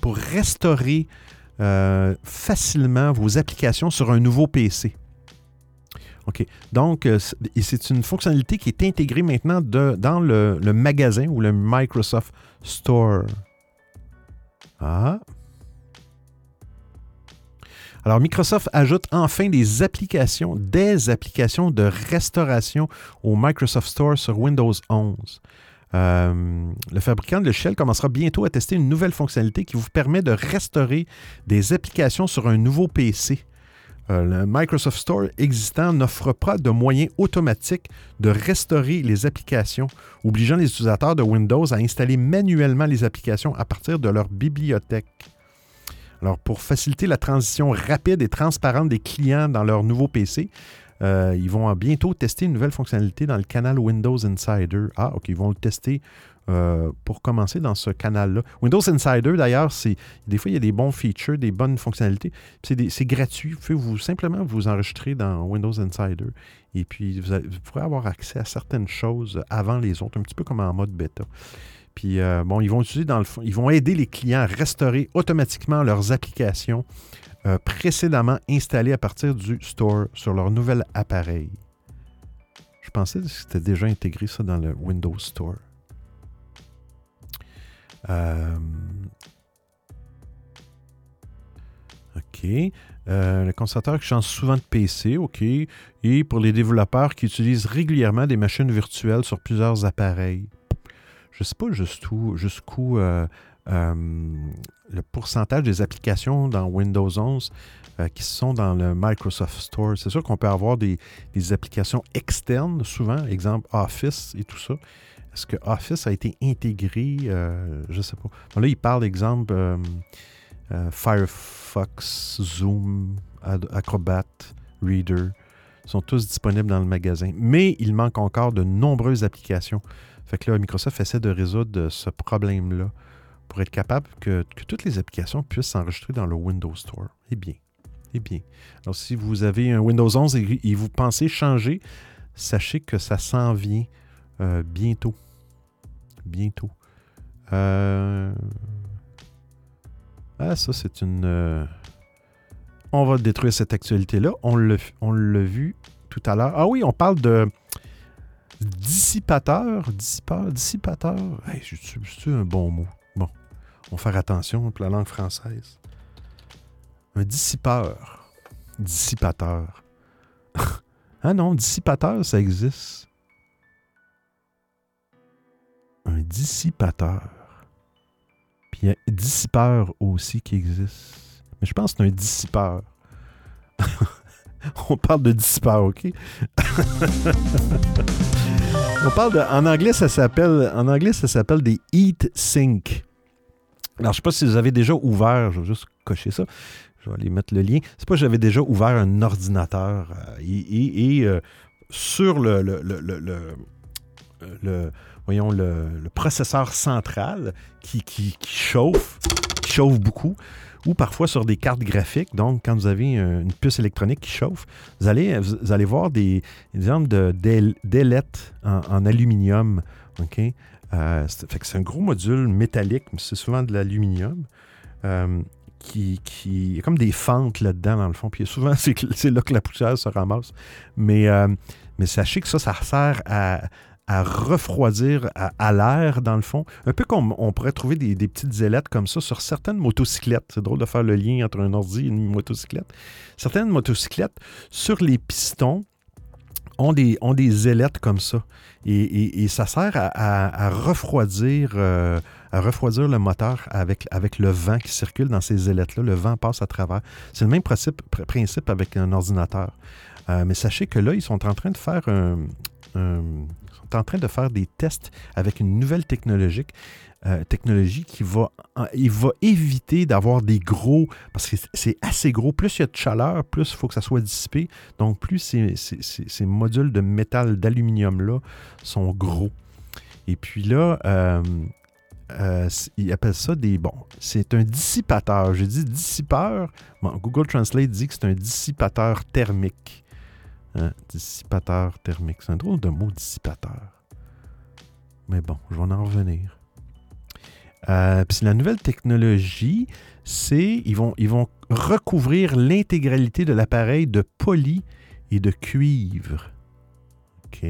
pour restaurer euh, facilement vos applications sur un nouveau PC. OK. Donc, euh, c'est une fonctionnalité qui est intégrée maintenant dans le, magasin ou le Microsoft Store. Ah. Alors, Microsoft ajoute enfin des applications, des applications de restauration au Microsoft Store sur Windows 11. Euh, le fabricant de logiciels commencera bientôt à tester une nouvelle fonctionnalité qui vous permet de restaurer des applications sur un nouveau PC. Euh, le Microsoft Store existant n'offre pas de moyens automatiques de restaurer les applications, obligeant les utilisateurs de Windows à installer manuellement les applications à partir de leur bibliothèque. Alors, pour faciliter la transition rapide et transparente des clients dans leur nouveau PC, euh, ils vont bientôt tester une nouvelle fonctionnalité dans le canal Windows Insider. Ah, OK, ils vont le tester euh, pour commencer dans ce canal-là. Windows Insider, d'ailleurs, c'est des fois, il y a des bons features, des bonnes fonctionnalités. C'est gratuit. Vous vous, simplement vous enregistrer dans Windows Insider. Et puis, vous, pourrez avoir accès à certaines choses avant les autres, un petit peu comme en mode bêta. Puis, euh, bon, ils vont utiliser ils vont aider les clients à restaurer automatiquement leurs applications euh, précédemment installés à partir du store sur leur nouvel appareil. Je pensais que c'était déjà intégré ça dans le Windows Store. Euh, OK. Euh, le qui change souvent de PC, OK. Et pour les développeurs qui utilisent régulièrement des machines virtuelles sur plusieurs appareils. Je ne sais pas jusqu'où le pourcentage des applications dans Windows 11 euh, qui sont dans le Microsoft Store. C'est sûr qu'on peut avoir des, applications externes, souvent, exemple Office et tout ça. Est-ce que Office a été intégré? Euh, je ne sais pas. là, il parle, exemple, Firefox, Zoom, Acrobat, Reader. Ils sont tous disponibles dans le magasin. Mais il manque encore de nombreuses applications. Fait que là, Microsoft essaie de résoudre ce problème-là pour être capable que, toutes les applications puissent s'enregistrer dans le Windows Store. Eh bien, eh bien. Alors, si vous avez un Windows 11 et, vous pensez changer, sachez que ça s'en vient euh, bientôt. Bientôt. Euh, ah, ça, c'est une. Euh, on va détruire cette actualité-là. On l'a vu tout à l'heure. Ah oui, on parle de dissipateur. Dissipateur. Dissipateur. Hey, c'est un bon mot? On va faire attention pour la langue française. Un dissipeur. Dissipateur. ah non, dissipateur, ça existe. Un dissipateur. Puis il y dissipeur aussi qui existe. Mais je pense que c'est un dissipeur. On parle de dissipeur, OK? On parle de. En anglais, ça s'appelle. En anglais, ça s'appelle des heat sink. Alors, je ne sais pas si vous avez déjà ouvert, je vais juste cocher ça, je vais aller mettre le lien. C'est pas j'avais déjà ouvert un ordinateur euh, et, euh, sur le, voyons, le, processeur central qui, chauffe, qui chauffe beaucoup, ou parfois sur des cartes graphiques. Donc, quand vous avez une puce électronique qui chauffe, vous allez, vous allez voir des, exemples d'ailettes en, en, aluminium. OK? Euh, c'est un gros module métallique, mais c'est souvent de l'aluminium. Euh, qui, qui, il y a comme des fentes là-dedans, dans le fond. Puis souvent, c'est là que la poussière se ramasse. Mais, euh, mais sachez que ça, ça sert à, à refroidir à, l'air, dans le fond. Un peu comme on pourrait trouver des, petites ailettes comme ça sur certaines motocyclettes. C'est drôle de faire le lien entre un ordi et une motocyclette. Certaines motocyclettes, sur les pistons, ont des, ont des ailettes comme ça. Et, ça sert à, refroidir, euh, refroidir le moteur avec, le vent qui circule dans ces ailettes-là. Le vent passe à travers. C'est le même principe, principe avec un ordinateur. Euh, mais sachez que là, ils sont en train de faire un, sont en train de faire des tests avec une nouvelle technologie, euh, technologie qui va, il va éviter d'avoir des gros, parce que c'est assez gros. Plus il y a de chaleur, plus il faut que ça soit dissipé. Donc, plus ces, modules de métal, d'aluminium-là sont gros. Et puis là, euh, euh, ils appellent ça des. Bon, c'est un dissipateur. Je dis dissipeur. Google Translate dit que c'est un dissipateur thermique. Hein, dissipateur thermique. C'est un drôle de mot, dissipateur. Mais bon, je vais en revenir. Euh, la nouvelle technologie, c'est ils vont, ils recouvrir l'intégralité de l'appareil de poly et de cuivre. OK.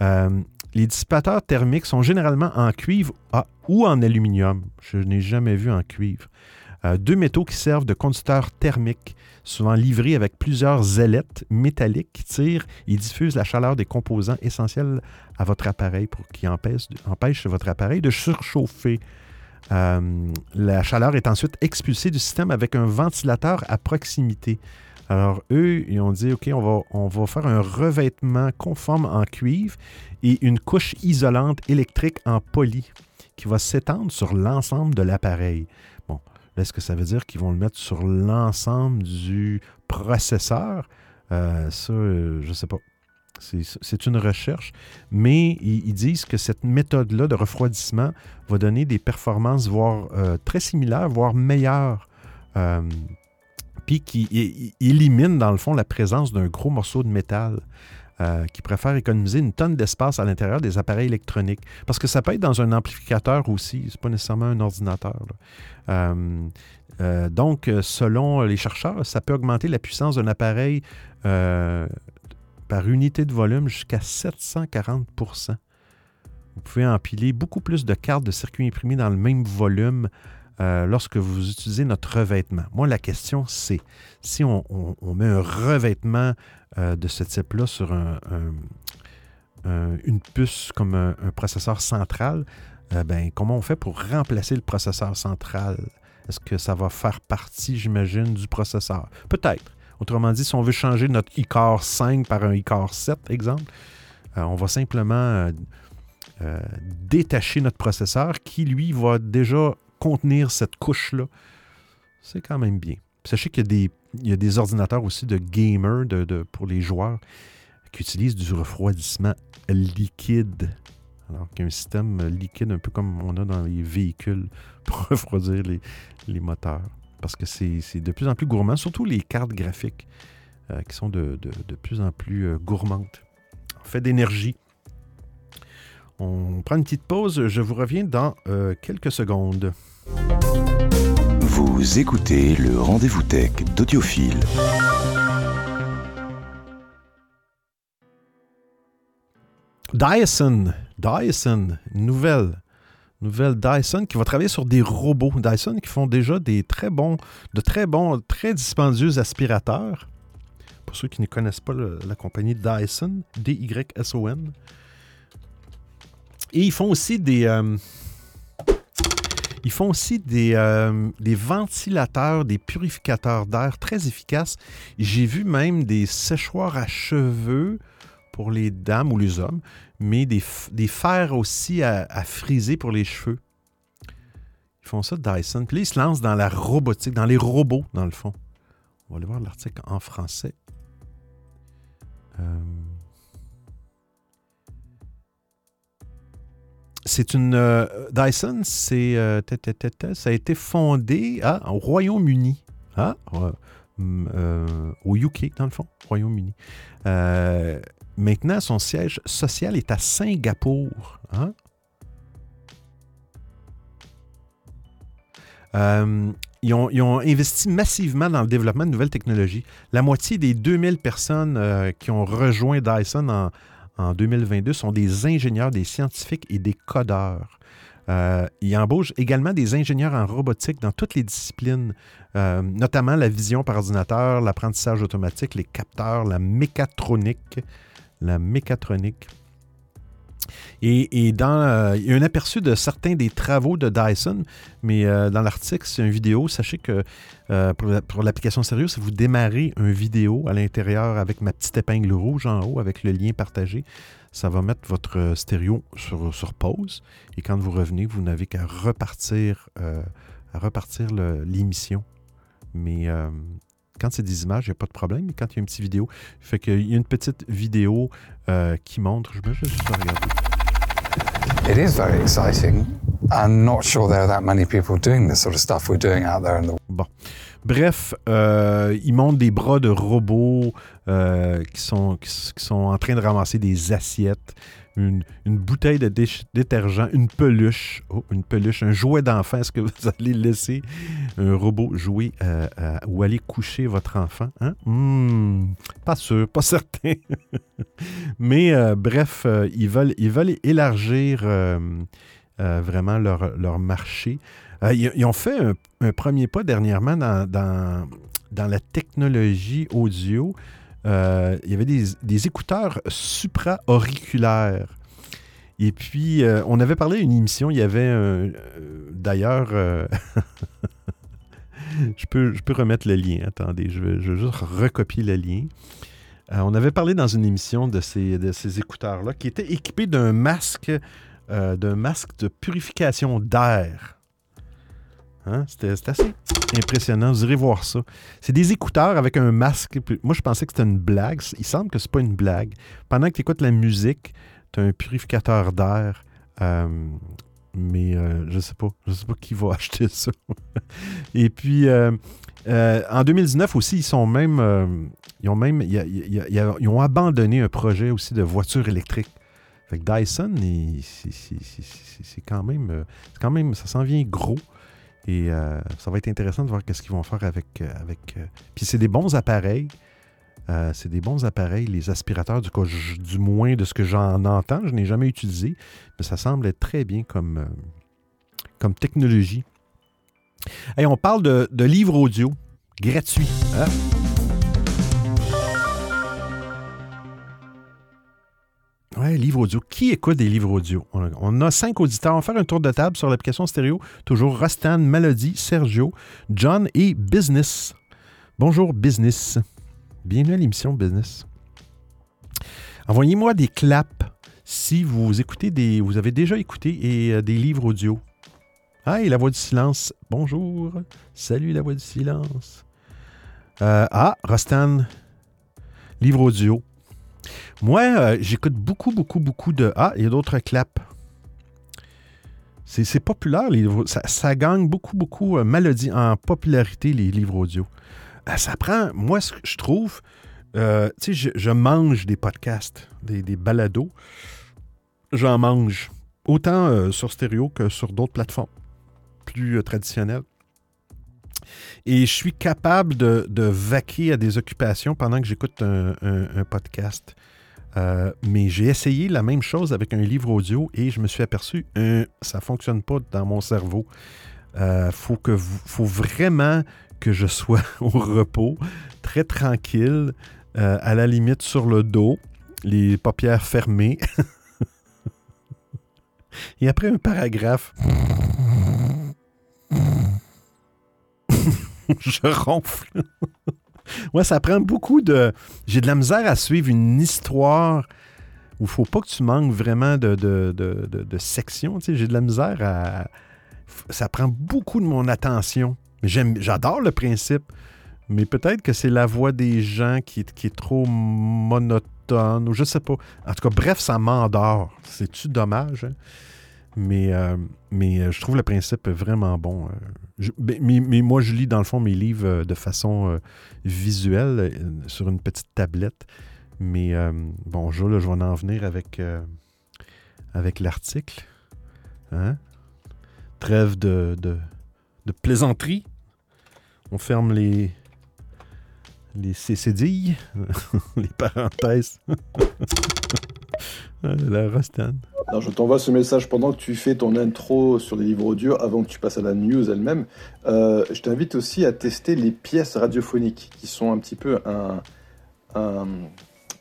Euh, les dissipateurs thermiques sont généralement en cuivre ou en aluminium. Je n'ai jamais vu en cuivre. Euh, deux métaux qui servent de conducteurs thermiques, souvent livrés avec plusieurs ailettes métalliques qui tirent et diffusent la chaleur des composants essentiels à votre appareil pour qui empêche, votre appareil de surchauffer. Euh, la chaleur est ensuite expulsée du système avec un ventilateur à proximité. Alors, eux, ils ont dit, OK, on va, on va faire un revêtement conforme en cuivre et une couche isolante électrique en poly qui va s'étendre sur l'ensemble de l'appareil. Est-ce que ça veut dire qu'ils vont le mettre sur l'ensemble du processeur? Euh, ça, euh, je ne sais pas. C'est une recherche, mais ils, disent que cette méthode-là de refroidissement va donner des performances, voire euh, très similaires, voire meilleures. puis qui élimine, dans le fond, la présence d'un gros morceau de métal. Euh, qui préfèrent économiser une tonne d'espace à l'intérieur des appareils électroniques. Parce que ça peut être dans un amplificateur aussi, c'est pas nécessairement un ordinateur. Euh, euh, donc, selon les chercheurs, ça peut augmenter la puissance d'un appareil par unité de volume jusqu'à 740% Vous pouvez empiler beaucoup plus de cartes de circuits imprimés dans le même volume lorsque vous utilisez notre revêtement. Moi, la question, c'est si on, met un revêtement euh, de ce type-là sur une puce comme un, processeur central, euh, ben, comment on fait pour remplacer le processeur central? Est-ce que ça va faire partie, j'imagine, du processeur? Peut-être. Autrement dit, si on veut changer notre iCar 5 par un iCar 7, exemple, euh, on va simplement détacher notre processeur qui, lui, va déjà contenir cette couche-là. C'est quand même bien. Sachez qu'il y a des il y a des ordinateurs aussi de gamers de, pour les joueurs qui utilisent du refroidissement liquide. Alors qu'un système liquide, un peu comme on a dans les véhicules pour refroidir les, moteurs. Parce que c'est de plus en plus gourmand, surtout les cartes graphiques euh, qui sont de, plus en plus euh, gourmandes. En fait d'énergie. On prend une petite pause. Je vous reviens dans euh, quelques secondes. Vous écoutez le rendez-vous tech d'Audiophile. Dyson, Dyson, nouvelle, nouvelle Dyson qui va travailler sur des robots. Dyson qui font déjà des très bons, de très bons, très dispendieux aspirateurs. Pour ceux qui ne connaissent pas la compagnie Dyson, D-Y-S-O-N. Et ils font aussi des, euh, ils font aussi euh, des, ventilateurs, des purificateurs d'air très efficaces. J'ai vu même des séchoirs à cheveux pour les dames ou les hommes, mais des, fers aussi à, friser pour les cheveux. Ils font ça Dyson. Puis là, ils se lancent dans la robotique, dans les robots, dans le fond. On va aller voir l'article en français. Euh... c'est une. Euh, Dyson, c'est. Euh, ça a été fondé au Royaume-Uni. Ah, au UK, dans le fond, Royaume-Uni. maintenant, son siège social est à Singapour. Hein? ils, ont, ils, ont, investi massivement dans le développement de nouvelles technologies. La moitié des 2000 personnes qui ont rejoint Dyson en, en 2022 sont des ingénieurs, des scientifiques et des codeurs. Euh, ils embauchent également des ingénieurs en robotique dans toutes les disciplines, euh, notamment la vision par ordinateur, l'apprentissage automatique, les capteurs, la mécatronique. La mécatronique. Et, dans, euh, il y a un aperçu de certains des travaux de Dyson, mais euh, dans l'article, c'est une vidéo. Sachez que euh, pour, l'application sérieux, si vous démarrez une vidéo à l'intérieur avec ma petite épingle rouge en haut, avec le lien partagé, ça va mettre votre stéréo sur, pause. Et quand vous revenez, vous n'avez qu'à repartir, repartir l'émission. Mais quand c'est des images, il n'y a pas de problème. Mais quand il y a une petite vidéo, fait qu'il y a une petite vidéo qui montre. Je vais juste regarder. It is very exciting. I'm not sure there are that many people doing the sort of stuff we're doing out there in the Bon. Bref, euh, ils montrent des bras de robots euh, qui, sont, qui, sont en train de ramasser des assiettes une, bouteille de détergent, une peluche, oh, une peluche, un jouet d'enfant. Est-ce que vous allez laisser un robot jouer euh, euh, ou aller coucher votre enfant? Hein? Hmm, pas sûr, pas certain. Mais euh, bref, ils, veulent, élargir vraiment leur, marché. Ils, ont fait un, premier pas dernièrement dans la technologie audio. Euh, il y avait des, écouteurs supra-auriculaires. Et puis, euh, on avait parlé d'une émission, il y avait euh, d'ailleurs... je, peux, je peux remettre le lien, attendez, je vais, juste recopier le lien. on avait parlé dans une émission de ces, de ces écouteurs-là qui étaient équipés d'un masque, d'un masque de purification d'air. Hein? C'était assez impressionnant. Vous irez voir ça. C'est des écouteurs avec un masque. Moi, je pensais que c'était une blague. Il semble que c'est pas une blague. Pendant que tu écoutes la musique, tu as un purificateur d'air. Euh, mais euh, je sais pas. Je sais pas qui va acheter ça. Et puis, euh, en 2019 aussi, ils sont même. ils ont même. Ils, ont abandonné un projet aussi de voiture électrique. Fait que Dyson, c'est quand même. quand même. Ça s'en vient gros. Et euh, ça va être intéressant de voir qu'est-ce qu'ils vont faire avec. Euh, avec euh, Puis c'est des bons appareils. c'est des bons appareils, les aspirateurs, du, du moins de ce que j'en entends. Je n'ai jamais utilisé, mais ça semble être très bien comme, comme technologie. Et on parle de, de livres audio gratuits. Hein? Ouais, livre audio. Qui écoute des livres audio? On a, cinq auditeurs. On va faire un tour de table sur l'application stéréo. Toujours Rastan, Melody, Sergio, John et Business. Bonjour Business. Bienvenue à l'émission Business. Envoyez-moi des claps si vous écoutez des. Vous avez déjà écouté euh, des livres audio. Ah, la voix du silence. Bonjour. Salut la voix du silence. Euh, ah, Rastan. Livre audio. Moi, euh, j'écoute beaucoup, beaucoup, beaucoup de. Ah, il y a d'autres claps. C'est populaire, les livres. Ça, gagne beaucoup, beaucoup euh, en popularité, les livres audio. Euh, ça prend. Moi, ce que je trouve. Euh, tu sais, je, mange des podcasts, des balados. J'en mange. Autant sur stéréo que sur d'autres plateformes plus traditionnelles. Et je suis capable de, vaquer à des occupations pendant que j'écoute un, podcast. Euh, mais j'ai essayé la même chose avec un livre audio et je me suis aperçu, que ça ne fonctionne pas dans mon cerveau. Euh, faut, que faut vraiment que je sois au repos, très tranquille, euh, à la limite sur le dos, les paupières fermées. et après un paragraphe. je ronfle. ouais, ça prend beaucoup de. J'ai de la misère à suivre une histoire où il faut pas que tu manques vraiment de, de, de, de sections. J'ai de la misère à. Ça prend beaucoup de mon attention. J'adore le principe, mais peut-être que c'est la voix des gens qui, qui est trop monotone, ou je sais pas. En tout cas, bref, ça m'endort. C'est-tu dommage? Hein? Mais, euh, mais euh, je trouve le principe vraiment bon. Euh. Ben, mais, moi, je lis dans le fond mes livres de façon visuelle sur une petite tablette. Mais bon, je, vais en venir avec, avec l'article. Hein? Trêve de, plaisanterie. On ferme les, les les parenthèses. Ah, la Rostan. Je t'envoie ce message pendant que tu fais ton intro sur les livres audio, avant que tu passes à la news elle-même. Euh, je t'invite aussi à tester les pièces radiophoniques, qui sont un petit peu un,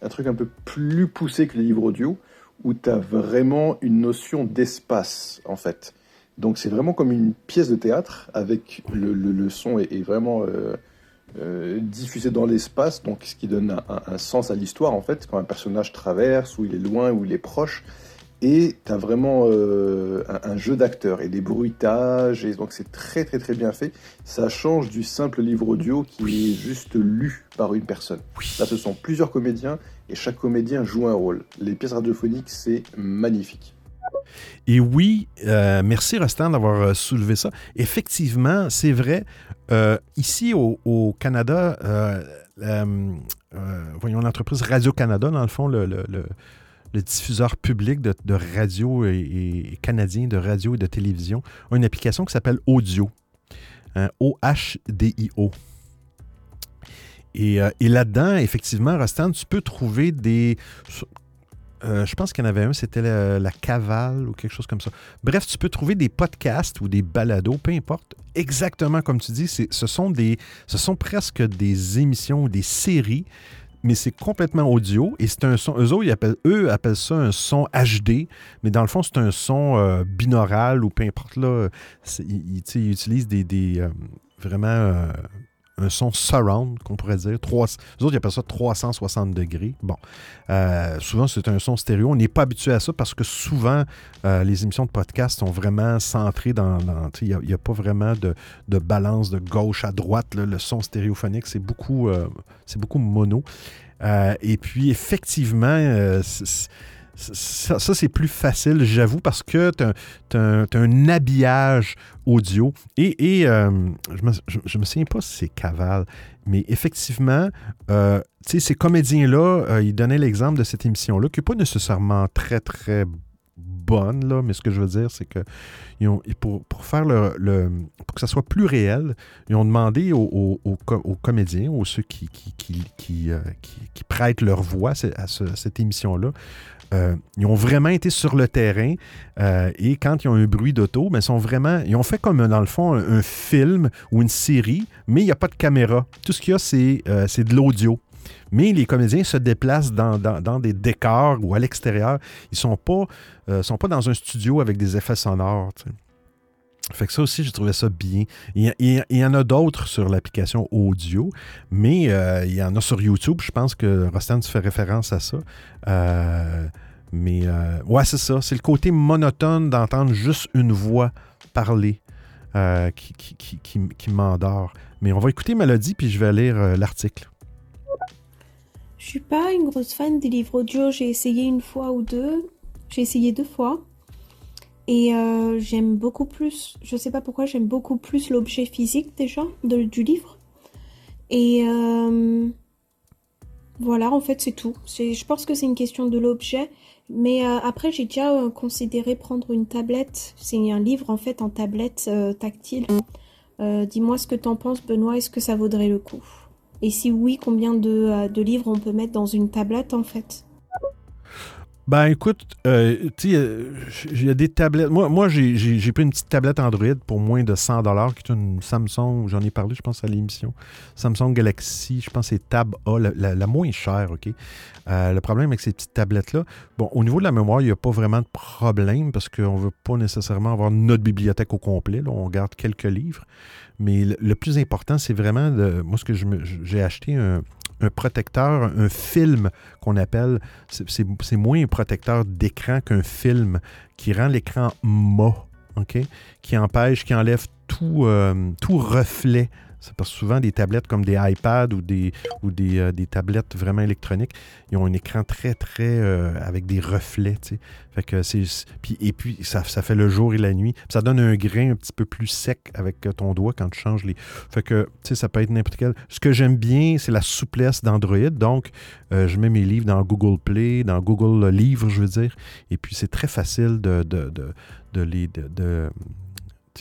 truc un peu plus poussé que les livres audio, où tu as vraiment une notion d'espace, en fait. Donc c'est vraiment comme une pièce de théâtre, avec le, son est, est vraiment euh, euh, diffusé dans l'espace, donc ce qui donne un, un sens à l'histoire, en fait, quand un personnage traverse, où il est loin, où il est proche. Et tu as vraiment euh, un, un jeu d'acteurs et des bruitages, et donc c'est très très très bien fait. Ça change du simple livre audio qui est juste lu par une personne. Là, ce sont plusieurs comédiens et chaque comédien joue un rôle. Les pièces radiophoniques, c'est magnifique. Et oui, euh, merci Rostand d'avoir euh, soulevé ça. Effectivement, c'est vrai. euh, ici au, au Canada, voyons l'entreprise Radio-Canada, dans le fond, le, le- le- le diffuseur public de, radio et, canadien de radio et de télévision, a une application qui s'appelle Audio. Hein, O-H-D-I-O. Et, euh, et là-dedans, effectivement, Rostand, tu peux trouver des. euh, je pense qu'il y en avait un, c'était la, la cavale ou quelque chose comme ça. Bref, tu peux trouver des podcasts ou des balados, peu importe. Exactement comme tu dis, ce sont des, ce sont presque des émissions ou des séries, mais c'est complètement audio et c'est un son. Eux appellent, ça un son HD, mais dans le fond, c'est un son euh, binaural ou peu importe là. Ils, utilisent des, des, euh, vraiment euh, un son surround, qu'on pourrait dire. Trois, eux autres, ils appellent ça 360 degrés. Bon. Euh, souvent, c'est un son stéréo. On n'est pas habitué à ça parce que souvent, euh, les émissions de podcast sont vraiment centrées dans. Il n'y a, pas vraiment de, de balance de gauche à droite. Le son stéréophonique, c'est beaucoup, euh, c'est beaucoup mono. Et puis, effectivement, ça, c'est plus facile, j'avoue, parce que tu as, un habillage audio. Et, euh, je, me, me souviens pas si c'est Caval, mais effectivement, euh, ces comédiens-là, euh, ils donnaient l'exemple de cette émission-là, qui n'est pas nécessairement très, très bonne, là, mais ce que je veux dire, c'est que pour, faire le, pour que ça soit plus réel, ils ont demandé aux, aux- aux co- aux comédiens, aux ceux qui, prêtent leur voix à ce- à ce- cette émission-là, euh, ils ont vraiment été sur le terrain euh, et quand ils ont un bruit d'auto, ben, ils sont vraiment, ils ont fait comme dans le fond un, film ou une série, mais il n'y a pas de caméra. Tout ce qu'il y a, c'est euh, de l'audio. Mais les comédiens se déplacent dans, des décors ou à l'extérieur. Ils ne sont, pas, sont pas dans un studio avec des effets sonores. Fait que ça aussi, j'ai trouvé ça bien. Il y, en a d'autres sur l'application audio, mais euh, il y en a sur YouTube. Je pense que Rostan, tu fais référence à ça. Euh, mais euh, ouais, c'est ça. C'est le côté monotone d'entendre juste une voix parler qui, qui, qui, qui- m'endort. Mais on va écouter Mélodie, puis je vais lire l'article. Je suis pas une grosse fan des livres audio. J'ai essayé une fois ou deux. J'ai essayé deux fois. Et euh, j'aime beaucoup plus, je sais pas pourquoi, j'aime beaucoup plus l'objet physique déjà du livre. Et euh, voilà, en fait, c'est tout. Je pense que c'est une question de l'objet. Mais euh, après, j'ai déjà considéré prendre une tablette. C'est un livre en fait en tablette tactile. Dis-moi ce que t'en penses, Benoît. Est-ce que ça vaudrait le coup? Et si oui, combien de livres on peut mettre dans une tablette en fait? Ben écoute, euh, tu sais, euh, il y a des tablettes. Moi, moi j'ai- pris une petite tablette Android pour moins de 100 qui est une Samsung, j'en ai parlé, je pense, à l'émission. Samsung Galaxy, je pense c'est Tab A, la, moins chère, OK? Euh, le problème avec ces petites tablettes-là, bon, au niveau de la mémoire, il n'y a pas vraiment de problème parce qu'on ne veut pas nécessairement avoir notre bibliothèque au complet. là. on garde quelques livres. Mais le, le plus important, c'est vraiment, de, moi, ce que j'ai acheté un, un protecteur, un film qu'on appelle c'est- moins un protecteur d'écran qu'un film qui rend l'écran mat, OK? Qui empêche, qui enlève tout, euh, tout reflet. C'est parce que souvent, des tablettes comme des iPads ou des, ou des, euh, des tablettes vraiment électroniques, ils ont un écran très, très euh, avec des reflets. Fait que c'est... Puis, et puis, ça, ça fait le jour et la nuit. Puis ça donne un grain un petit peu plus sec avec euh, ton doigt quand tu changes les... Fait que, tu sais, ça peut être n'importe quel... Ce que j'aime bien, c'est la souplesse d'Android. Donc, je mets mes livres dans Google Play, dans Google Livres, je veux dire. Et puis, c'est très facile de, de, de, de les... de-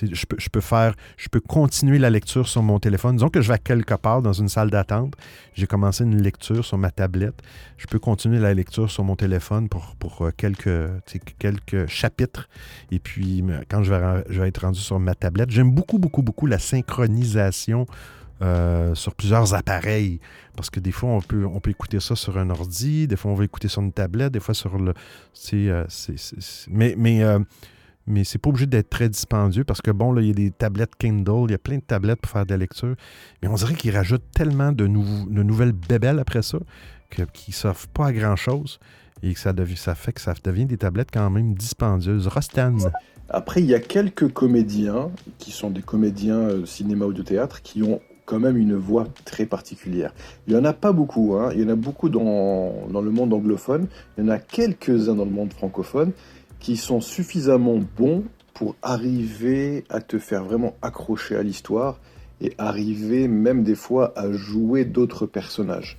Je peux, je peux faire, je peux continuer la lecture sur mon téléphone. Disons que je vais quelque part dans une salle d'attente. J'ai commencé une lecture sur ma tablette. Je peux continuer la lecture sur mon téléphone pour, pour euh, quelques, quelques chapitres. Et puis, quand je vais, je vais être rendu sur ma tablette, j'aime beaucoup, beaucoup, beaucoup la synchronisation euh, sur plusieurs appareils. Parce que des fois, on peut, on peut écouter ça sur un ordi, des fois, on va écouter sur une tablette, des fois sur le. Euh, mais mais mais c'est pas obligé d'être très dispendieux parce que, bon, là, il y a des tablettes Kindle, il y a plein de tablettes pour faire de la lecture. Mais on dirait qu'ils rajoutent tellement de, nouvelles bébelles après ça qu'ils ne servent pas à grand-chose et que ça, ça fait que ça devient des tablettes quand même dispendieuses. Rostan. Après, il y a quelques comédiens qui sont des comédiens de cinéma ou de théâtre qui ont quand même une voix très particulière. Il n'y en a pas beaucoup, hein. il y en a beaucoup dans, dans le monde anglophone, il y en a quelques-uns dans le monde francophone, qui sont suffisamment bons pour arriver à te faire vraiment accrocher à l'histoire et arriver même des fois à jouer d'autres personnages.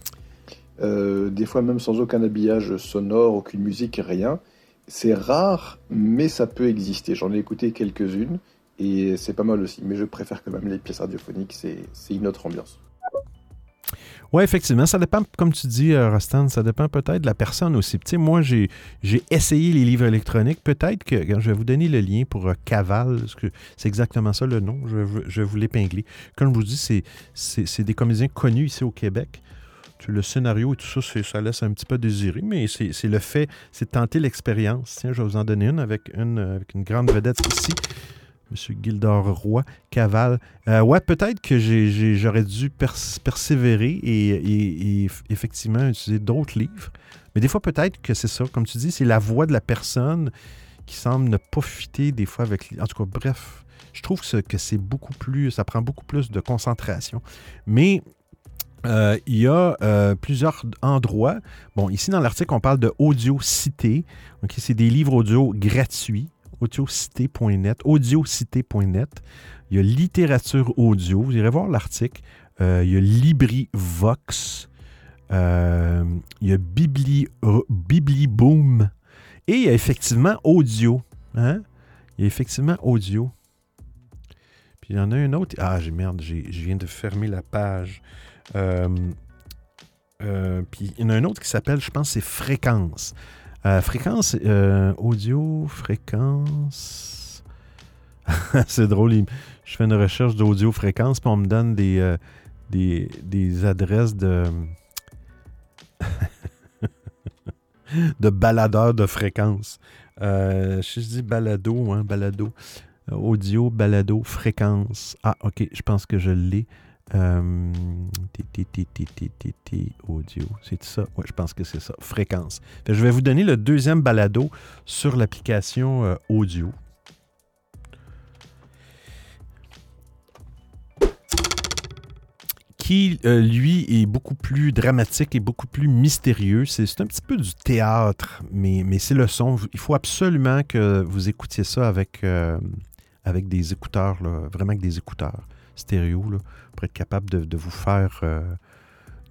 Euh, des fois même sans aucun habillage sonore, aucune musique, rien. C'est rare, mais ça peut exister. J'en ai écouté quelques-unes et c'est pas mal aussi. Mais je préfère quand même les pièces radiophoniques, c'est une autre ambiance. Oui, effectivement. Ça dépend, comme tu dis, euh, Rostan, ça dépend peut-être de la personne aussi. Moi, j'ai essayé les livres électroniques. Peut-être que, je vais vous donner le lien pour euh, Caval, parce que c'est exactement ça le nom. Je vais, je vous l'épingler. Comme je vous dis, c'est des comédiens connus ici au Québec. Le scénario et tout ça, ça laisse un petit peu désirer, mais c'est le fait, c'est tenter l'expérience. Tiens, je vais vous en donner une avec une, avec une grande vedette ici. M. Gildor Roy, Caval. Euh, ouais, peut-être que j'aurais dû persévérer et, effectivement utiliser d'autres livres. Mais des fois, peut-être que c'est ça. Comme tu dis, c'est la voix de la personne qui semble ne pas fitter des fois avec... En tout cas, bref, je trouve que c'est beaucoup plus... Ça prend beaucoup plus de concentration. Mais euh, il y a euh, plusieurs endroits. Bon, ici dans l'article, on parle de Audio Cité. c'est des livres audio gratuits audiocité.net, audiocité.net. Il y a littérature audio. Vous irez voir l'article. Euh, il y a LibriVox. Euh, il y a Bibli, Bibliboom. Et il y a effectivement audio. Hein? Il y a effectivement audio. Puis il y en a un autre. Ah, j'ai merde, je viens de fermer la page. Euh, puis il y en a un autre qui s'appelle, je pense, c'est Fréquence. Euh, fréquence, euh, audio, fréquence. c'est drôle. Je fais une recherche d'audio fréquence, puis on me donne des, euh, des, adresses de. de baladeurs de fréquence. je dis balado, hein, balado. Audio, balado, fréquence. Ah, ok, je pense que je l'ai. Euh, audio. C'est ça? Oui, je pense que c'est ça. Fréquence. je vais vous donner le deuxième balado sur l'application euh, audio. Qui, euh, lui, est beaucoup plus dramatique et beaucoup plus mystérieux. C'est un petit peu du théâtre, mais, mais c'est le son. Il faut absolument que vous écoutiez ça avec, avec des écouteurs, vraiment avec des écouteurs stéréo, là, pour être capable de, vous faire euh,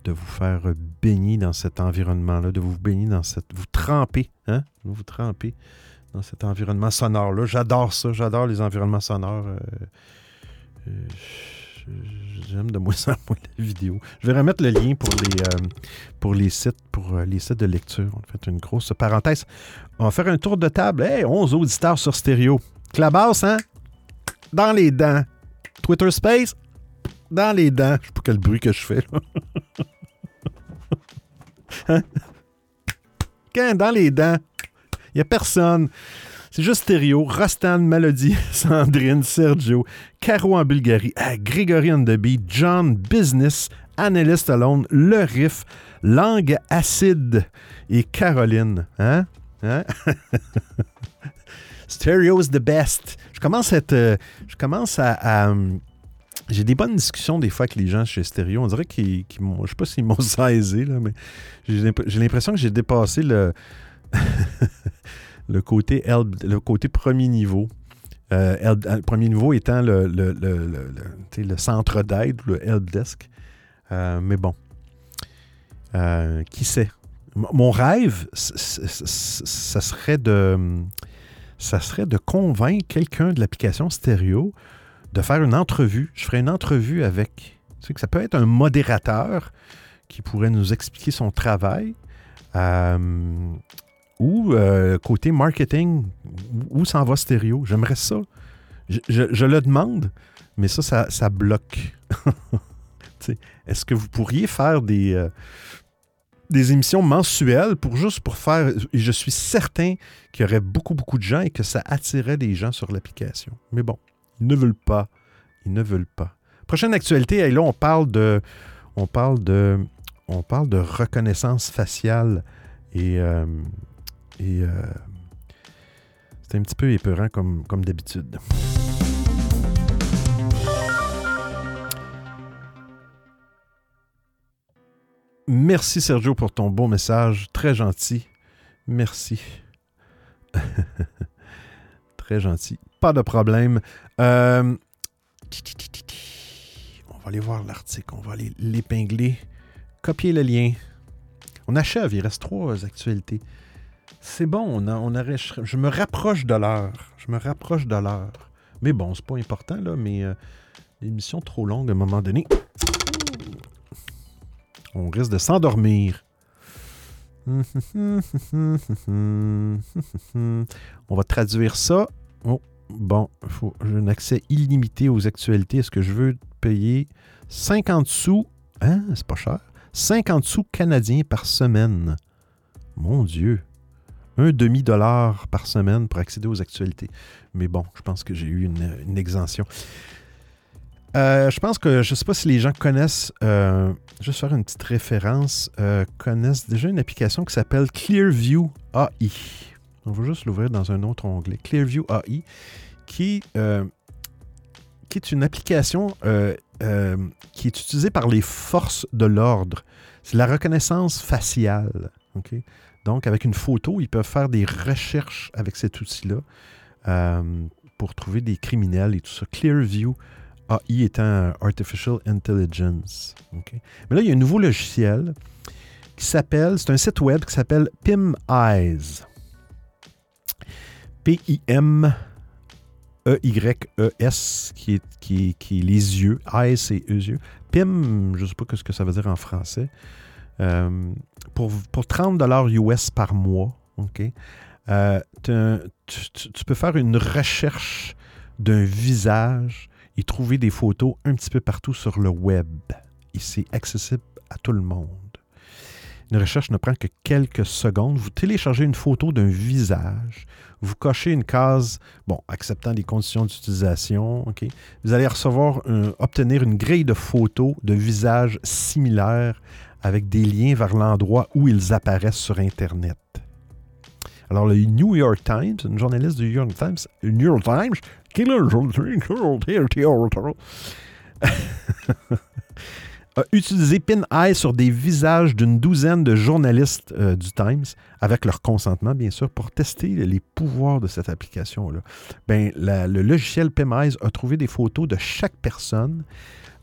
de vous faire baigner dans cet environnement-là, de vous baigner dans cette. vous tremper, hein? Vous tremper dans cet environnement sonore-là. J'adore ça, j'adore les environnements sonores. Euh, euh, j'aime de moins en moins les vidéos. Je vais remettre le lien pour les, pour les sites pour les sites de lecture. On fait une grosse parenthèse. On va faire un tour de table. Hey, 11 auditeurs sur stéréo. Clabasse, hein? Dans les dents. Twitter Space, dans les dents. Je sais pas quel bruit que je fais. Hein? Quand? Dans les dents, il n'y a personne. C'est juste stéréo. Rastan, Melody, Sandrine, Sergio, Caro en Bulgarie, ah, Grégory on John, Business, Anneliste Alone, Le Riff, Langue Acide et Caroline. Hein? Hein? The best. Je commence à euh, à, j'ai des bonnes discussions des fois avec les gens chez Stereo. On dirait qu'ils, qu m'ont, je sais pas s'ils m'ont saisi, là, mais j'ai, l'impression que j'ai dépassé le, le, côté le côté premier niveau. Euh, euh, premier niveau étant le, le, le centre d'aide, le helpdesk. mais bon, qui sait? mon rêve, ça serait de ça serait de convaincre quelqu'un de l'application stéréo de faire une entrevue. Je ferai une entrevue avec. Ça peut être un modérateur qui pourrait nous expliquer son travail. Euh, ou euh, côté marketing, où s'en va stéréo? J'aimerais ça. Je, le demande, mais ça, ça, bloque. Est-ce que vous pourriez faire des, euh, des émissions mensuelles pour juste pour faire. Je suis certain qu'il y aurait beaucoup, beaucoup de gens et que ça attirait des gens sur l'application. Mais bon, ils ne veulent pas. Ils ne veulent pas. Prochaine actualité, et là, on parle de. On parle de. On parle de reconnaissance faciale et. Euh, et euh, c'est un petit peu épeurant comme, comme d'habitude. Merci Sergio pour ton beau message. Très gentil. Merci. Très gentil. Pas de problème. Euh, on va aller voir l'article. On va aller l'épingler. Copier le lien. On achève. Il reste trois actualités. C'est bon. On on je me rapproche de l'heure. Je me rapproche de l'heure. Mais bon, c'est pas important, là. Mais euh, l'émission trop longue à un moment donné. On risque de s'endormir. On va traduire ça. Oh, bon, j'ai un accès illimité aux actualités. Est-ce que je veux payer 50 sous? Hein? C'est pas cher. 50 sous canadiens par semaine. Mon Dieu. Un demi-dollar par semaine pour accéder aux actualités. Mais bon, je pense que j'ai eu une exemption. Euh, je pense que, je ne sais pas si les gens connaissent, euh, juste faire une petite référence, euh, connaissent déjà une application qui s'appelle Clearview AI. On va juste l'ouvrir dans un autre onglet. Clearview AI, qui, est une application qui est utilisée par les forces de l'ordre. C'est la reconnaissance faciale. Donc, avec une photo, ils peuvent faire des recherches avec cet outil-là pour trouver des criminels et tout ça. Clearview AI étant Artificial Intelligence. Mais là, il y a un nouveau logiciel qui s'appelle, c'est un site web qui s'appelle PIM Eyes. P-I-M E-Y-E-S, qui est, qui, qui les yeux. Eyes, c'est yeux. PIM, je ne sais pas ce que ça veut dire en français. Euh, pour, pour 30 US par mois? Euh, tu, peux faire une recherche d'un visage et trouver des photos un petit peu partout sur le web. Et c'est accessible à tout le monde. Une recherche ne prend que quelques secondes. Vous téléchargez une photo d'un visage, vous cochez une case, bon, acceptant les conditions d'utilisation, OK. Vous allez recevoir, obtenir une grille de photos de visages similaires avec des liens vers l'endroit où ils apparaissent sur Internet. Alors, le New York Times, une journaliste du New York Times, New York Times, a utilisé Pin Eye sur des visages d'une douzaine de journalistes euh, du Times, avec leur consentement, bien sûr, pour tester les pouvoirs de cette application-là. Ben, le logiciel Pin Eyes a trouvé des photos de chaque personne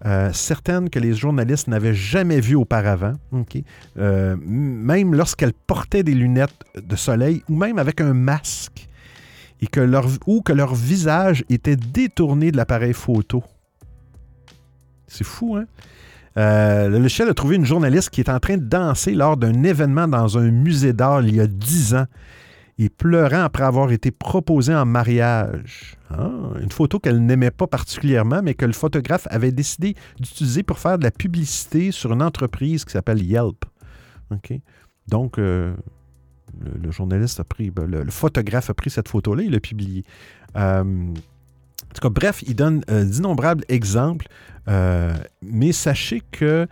euh, certaines que les journalistes n'avaient jamais vues auparavant, euh, même lorsqu'elles portaient des lunettes de soleil ou même avec un masque, et que leur, ou que leur visage était détourné de l'appareil photo. C'est fou, hein? Euh, le logiciel a trouvé une journaliste qui est en train de danser lors d'un événement dans un musée d'art il y a dix ans et pleurant après avoir été proposée en mariage. Ah, une photo qu'elle n'aimait pas particulièrement, mais que le photographe avait décidé d'utiliser pour faire de la publicité sur une entreprise qui s'appelle Yelp. Donc, euh, le, journaliste a pris, ben, le, photographe a pris cette photo-là et l'a publiée. Euh, en tout cas, bref, il donne euh, d'innombrables exemples, mais sachez qu'il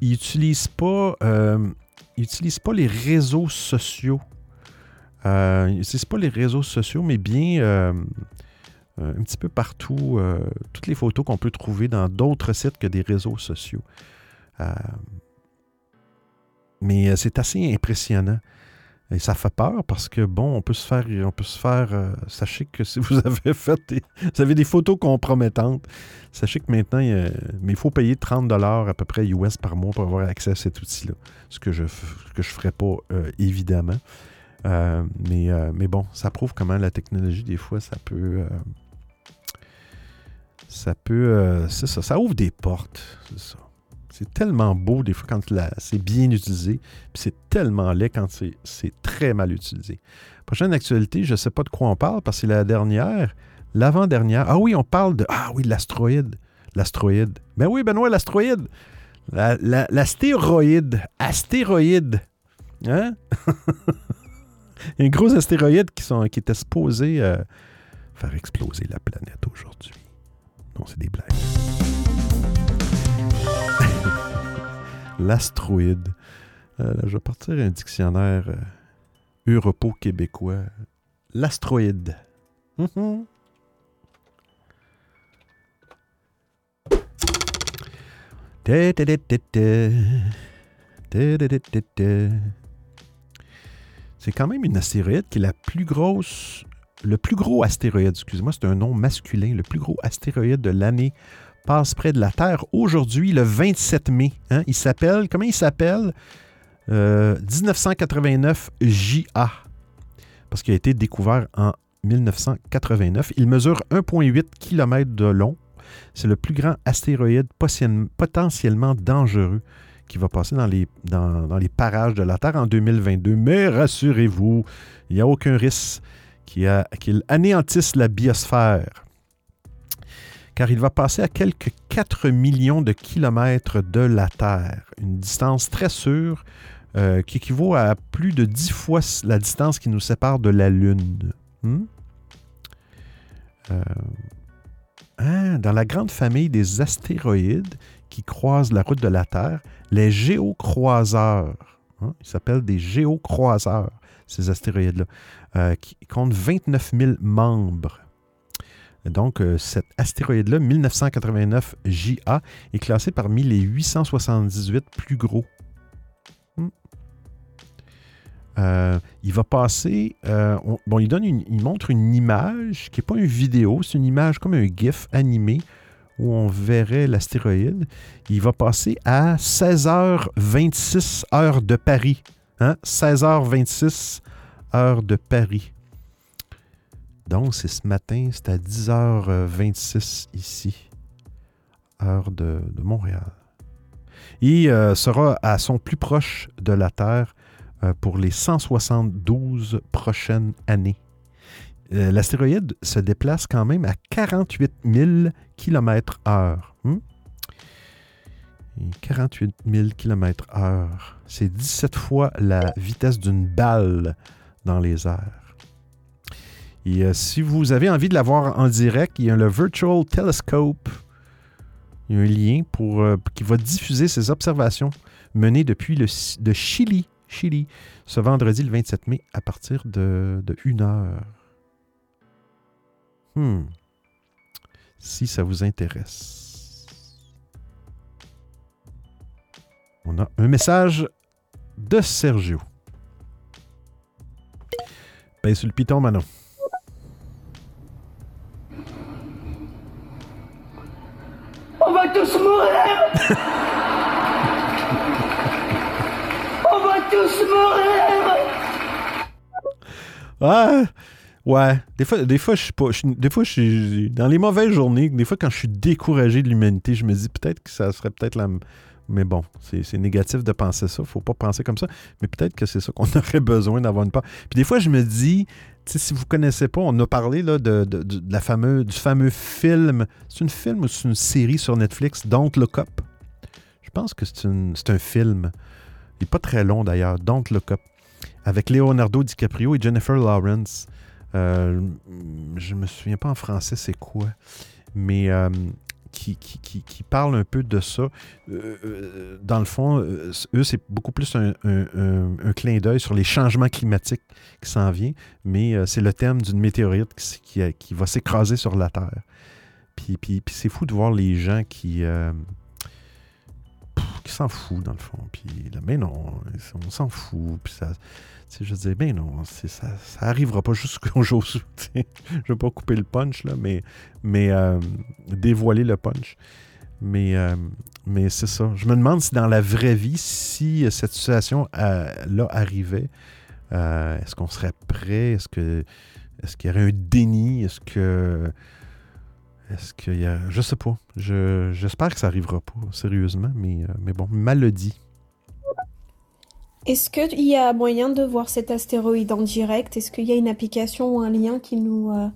n'utilise pas, utilise pas les réseaux sociaux euh, c'est pas les réseaux sociaux, mais bien euh, euh, un petit peu partout, euh, toutes les photos qu'on peut trouver dans d'autres sites que des réseaux sociaux. mais c'est assez impressionnant. Et ça fait peur parce que, bon, on peut se faire, on peut se faire, sachez que si vous avez fait, des, vous avez des photos compromettantes, sachez que maintenant, mais il faut payer 30 dollars à peu près US par mois pour avoir accès à cet outil-là. Ce que je ne ferai pas, évidemment. Euh, mais, euh, mais bon, ça prouve comment la technologie, des fois, ça peut. euh, ça peut. euh, c'est ça, ça ouvre des portes. C'est ça. C'est tellement beau, des fois, quand c'est bien utilisé. Puis c'est tellement laid quand c'est, très mal utilisé. Prochaine actualité, je ne sais pas de quoi on parle parce que c'est la dernière. L'avant-dernière. Ah oui, on parle de. Ah oui, de l'astéroïde. L'astéroïde. Ben oui, Benoît, l'astéroïde. La- astéroïde. Hein? Un gros astéroïde qui, sont, qui était supposé euh, faire exploser la planète aujourd'hui. Non, c'est des blagues. L'astéroïde. Euh, je vais partir un dictionnaire euh, Europo québécois. L'astéroïde. Ta-ta-ta-ta-ta. Ta-ta-ta-ta-ta. C'est quand même une astéroïde qui est la plus grosse, le plus gros astéroïde, excusez-moi, c'est un nom masculin, le plus gros astéroïde de l'année passe près de la Terre aujourd'hui, le 27 mai. hein. Il s'appelle, comment il s'appelle? Euh, 1989 JA, parce qu'il a été découvert en 1989. Il mesure 1,8 km de long. C'est le plus grand astéroïde potentiellement dangereux qui va passer dans les, dans, dans les parages de la Terre en 2022. Mais rassurez-vous, il n'y a aucun risque qu'il anéantisse la biosphère. Car il va passer à quelques 4 millions de kilomètres de la Terre. Une distance très sûre euh, qui équivaut à plus de 10 fois la distance qui nous sépare de la Lune. Hmm? Euh, ah, dans la grande famille des astéroïdes qui croisent la route de la Terre, les géocroiseurs, hein, ils s'appellent des géocroiseurs, ces astéroïdes-là, euh, qui comptent 29 000 membres. Donc, euh, cet astéroïde-là, 1989 JA, est classé parmi les 878 plus gros. Hmm. Euh, il va passer. euh, on- bon, il, montre une image qui n'est pas une vidéo, c'est une image comme un GIF animé où on verrait l'astéroïde. Il va passer à 16h26 heure de Paris. Hein? 16h26 heure de Paris. Donc, c'est ce matin, c'est à 10h26 ici, heure de, Montréal. Il euh, sera à son plus proche de la Terre euh, pour les 172 prochaines années. Euh, L'astéroïde se déplace quand même à 48 000 km/h. Hmm? Et 48 000 km/h. C'est 17 fois la vitesse d'une balle dans les airs. Et euh, si vous avez envie de la voir en direct, il y a le Virtual Telescope. Il y a un lien pour, euh, qui va diffuser ces observations menées depuis le de Chili, Chili, ce vendredi le 27 mai à partir de, de 1 heure. Hmm. Si ça vous intéresse. On a un message de Sergio. Ben le piton, Manon. On va tous mourir On va tous mourir Ah, ouais. Des fois, des fois, je suis pas. des fois, je suis dans les mauvaises journées. Des fois, quand je suis découragé de l'humanité, je me dis peut-être que ça serait peut-être la. Mais bon, c'est négatif de penser ça. Faut pas penser comme ça. Mais peut-être que c'est ça qu'on aurait besoin d'avoir une part. Puis des fois, je me dis, si vous connaissez pas, on a parlé là, de, de- la du fameux film. C'est une film ou c'est une série sur Netflix, Don't Look Up? Je pense que c'est un film. Il n'est pas très long d'ailleurs, Don't Look Up. Avec Leonardo DiCaprio et Jennifer Lawrence. Euh, je me souviens pas en français c'est quoi, mais euh, qui, qui, qui, qui parle un peu de ça. Euh, euh, dans le fond, euh, eux, c'est beaucoup plus un, un- clin d'œil sur les changements climatiques qui s'en vient, mais c'est le thème d'une météorite qui, qui, va s'écraser sur la Terre. Puis, puis, puis c'est fou de voir les gens qui... qui s'en foutent, dans le fond. Puis ben non, on s'en fout. Puis ça, je disais, ben non, ça, ça arrivera pas jusqu'au jour. où. Je vais pas couper le punch, là, mais, mais euh, dévoiler le punch. Mais, euh, mais c'est ça. Je me demande si dans la vraie vie, si cette situation-là arrivait, Euh, est-ce qu'on serait prêt? Est-ce que est-ce qu'il y aurait un déni? Est-ce que. Est-ce qu'il y a. Je sais pas. Je, j'espère que ça arrivera pas, sérieusement, mais, euh, mais bon, maladie. Est-ce qu'il y a moyen de voir cet astéroïde en direct? Est-ce qu'il y a une application ou un lien qui nous, euh,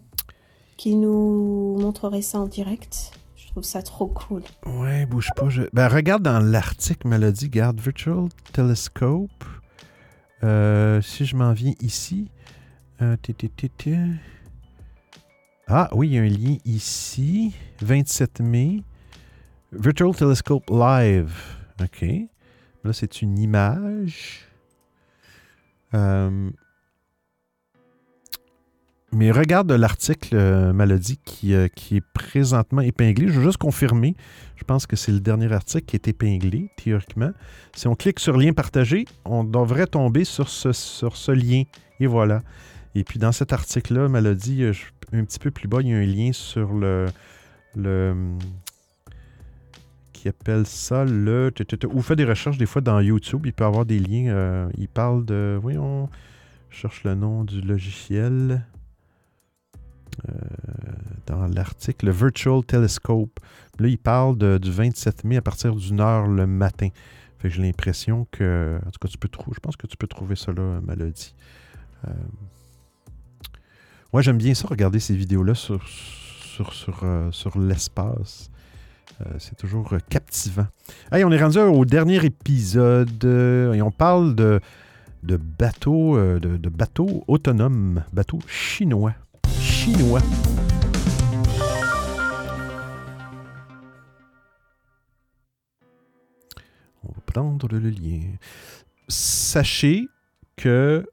qui nous montrerait ça en direct? Je trouve ça trop cool. Ouais, bouge pas. je- Ben, regarde dans l'article Maladie, garde Virtual Telescope. Euh, si je m'en viens ici. euh. Ah oui, il y a un lien ici. 27 mai. Virtual Telescope Live. OK. Là, c'est une image. Euh, mais regarde l'article euh, euh, qui est présentement épinglé. Je veux juste confirmer. Je pense que c'est le dernier article qui est épinglé, théoriquement. Si on clique sur lien partagé, on devrait tomber sur ce lien. Et voilà. Et puis dans cet article-là, Maladie, euh, un petit peu plus bas, il y a un lien sur le. le hum, qui appelle ça le. Ou fait des recherches des fois dans YouTube. Il peut avoir des liens. euh, il parle de. Voyons. Je cherche le nom du logiciel. Euh, dans l'article, le Virtual Telescope. Là, il parle du 27 mai à partir d'une heure le matin. Fait que j'ai l'impression que. En tout cas, tu peux trouver. Je pense que tu peux trouver ça là, Malody. Ouais, j'aime bien ça, regarder ces vidéos-là sur, sur, sur, euh, sur l'espace. Euh, c'est toujours euh, captivant. Hey, on est rendu au dernier épisode et on parle de, de bateaux, de, de bateaux autonomes, bateaux chinois. Chinois. On va prendre le lien. Sachez que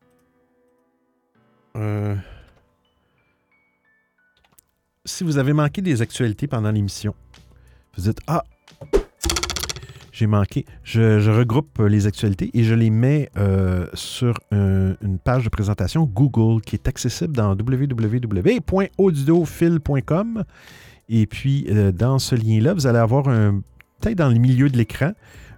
si vous avez manqué des actualités pendant l'émission, vous dites Ah, j'ai manqué. Je, regroupe les actualités et je les mets euh, sur un- une page de présentation Google qui est accessible dans www.audiophile.com. Et puis, euh, dans ce lien-là, vous allez avoir un, peut-être dans le milieu de l'écran,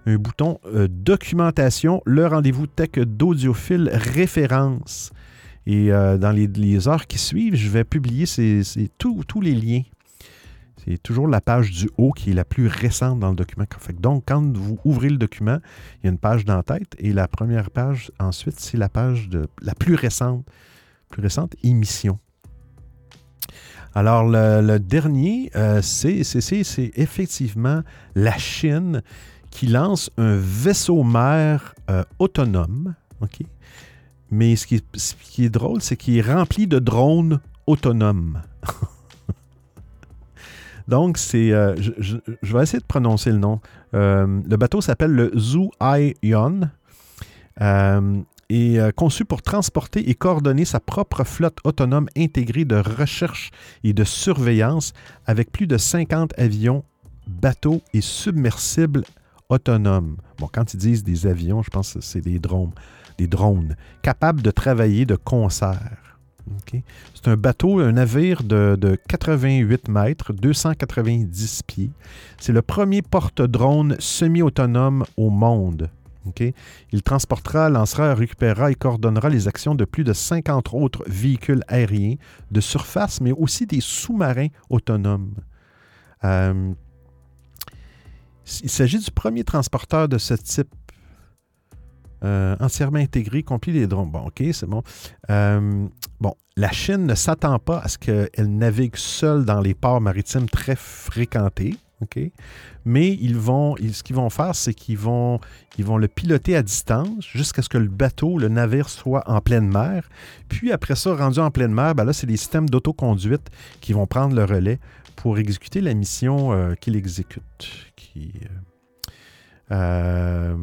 un bouton euh, documentation, le rendez-vous tech d'audiophile référence. Et euh, dans les, heures qui suivent, je vais publier tous les liens. C'est toujours la page du haut qui est la plus récente dans le document. Donc, quand vous ouvrez le document, il y a une page d'en-tête et la première page, ensuite, c'est la page de la plus récente, plus récente émission. Alors, le, dernier, euh, c'est effectivement la Chine qui lance un vaisseau-mer euh, autonome. OK? Mais ce qui est, drôle, c'est qu'il est rempli de drones autonomes. Donc, c'est. euh, je, vais essayer de prononcer le nom. Euh, le bateau s'appelle le Zhu Aion. Euh, et euh, conçu pour transporter et coordonner sa propre flotte autonome intégrée de recherche et de surveillance avec plus de 50 avions, bateaux et submersibles autonomes. Bon, quand ils disent des avions, je pense que c'est des drones, des drones capables de travailler de concert. C'est un bateau, un navire de, de 88 mètres, 290 pieds. C'est le premier porte-drone semi-autonome au monde. Il transportera, lancera, récupérera et coordonnera les actions de plus de 50 autres véhicules aériens de surface, mais aussi des sous-marins autonomes. Euh, il s'agit du premier transporteur de ce type euh, entièrement intégré, compris les drones. Bon, OK, c'est bon. Euh, bon, la Chine ne s'attend pas à ce qu'elle navigue seule dans les ports maritimes très fréquentés. OK? Mais ils vont, ce qu'ils vont faire, c'est qu'ils vont, ils vont le piloter à distance jusqu'à ce que le bateau, le navire soit en pleine mer. Puis après ça, rendu en pleine mer, ben là, c'est des systèmes d'autoconduite qui vont prendre le relais pour exécuter la mission qu'il exécute. Euh, euh,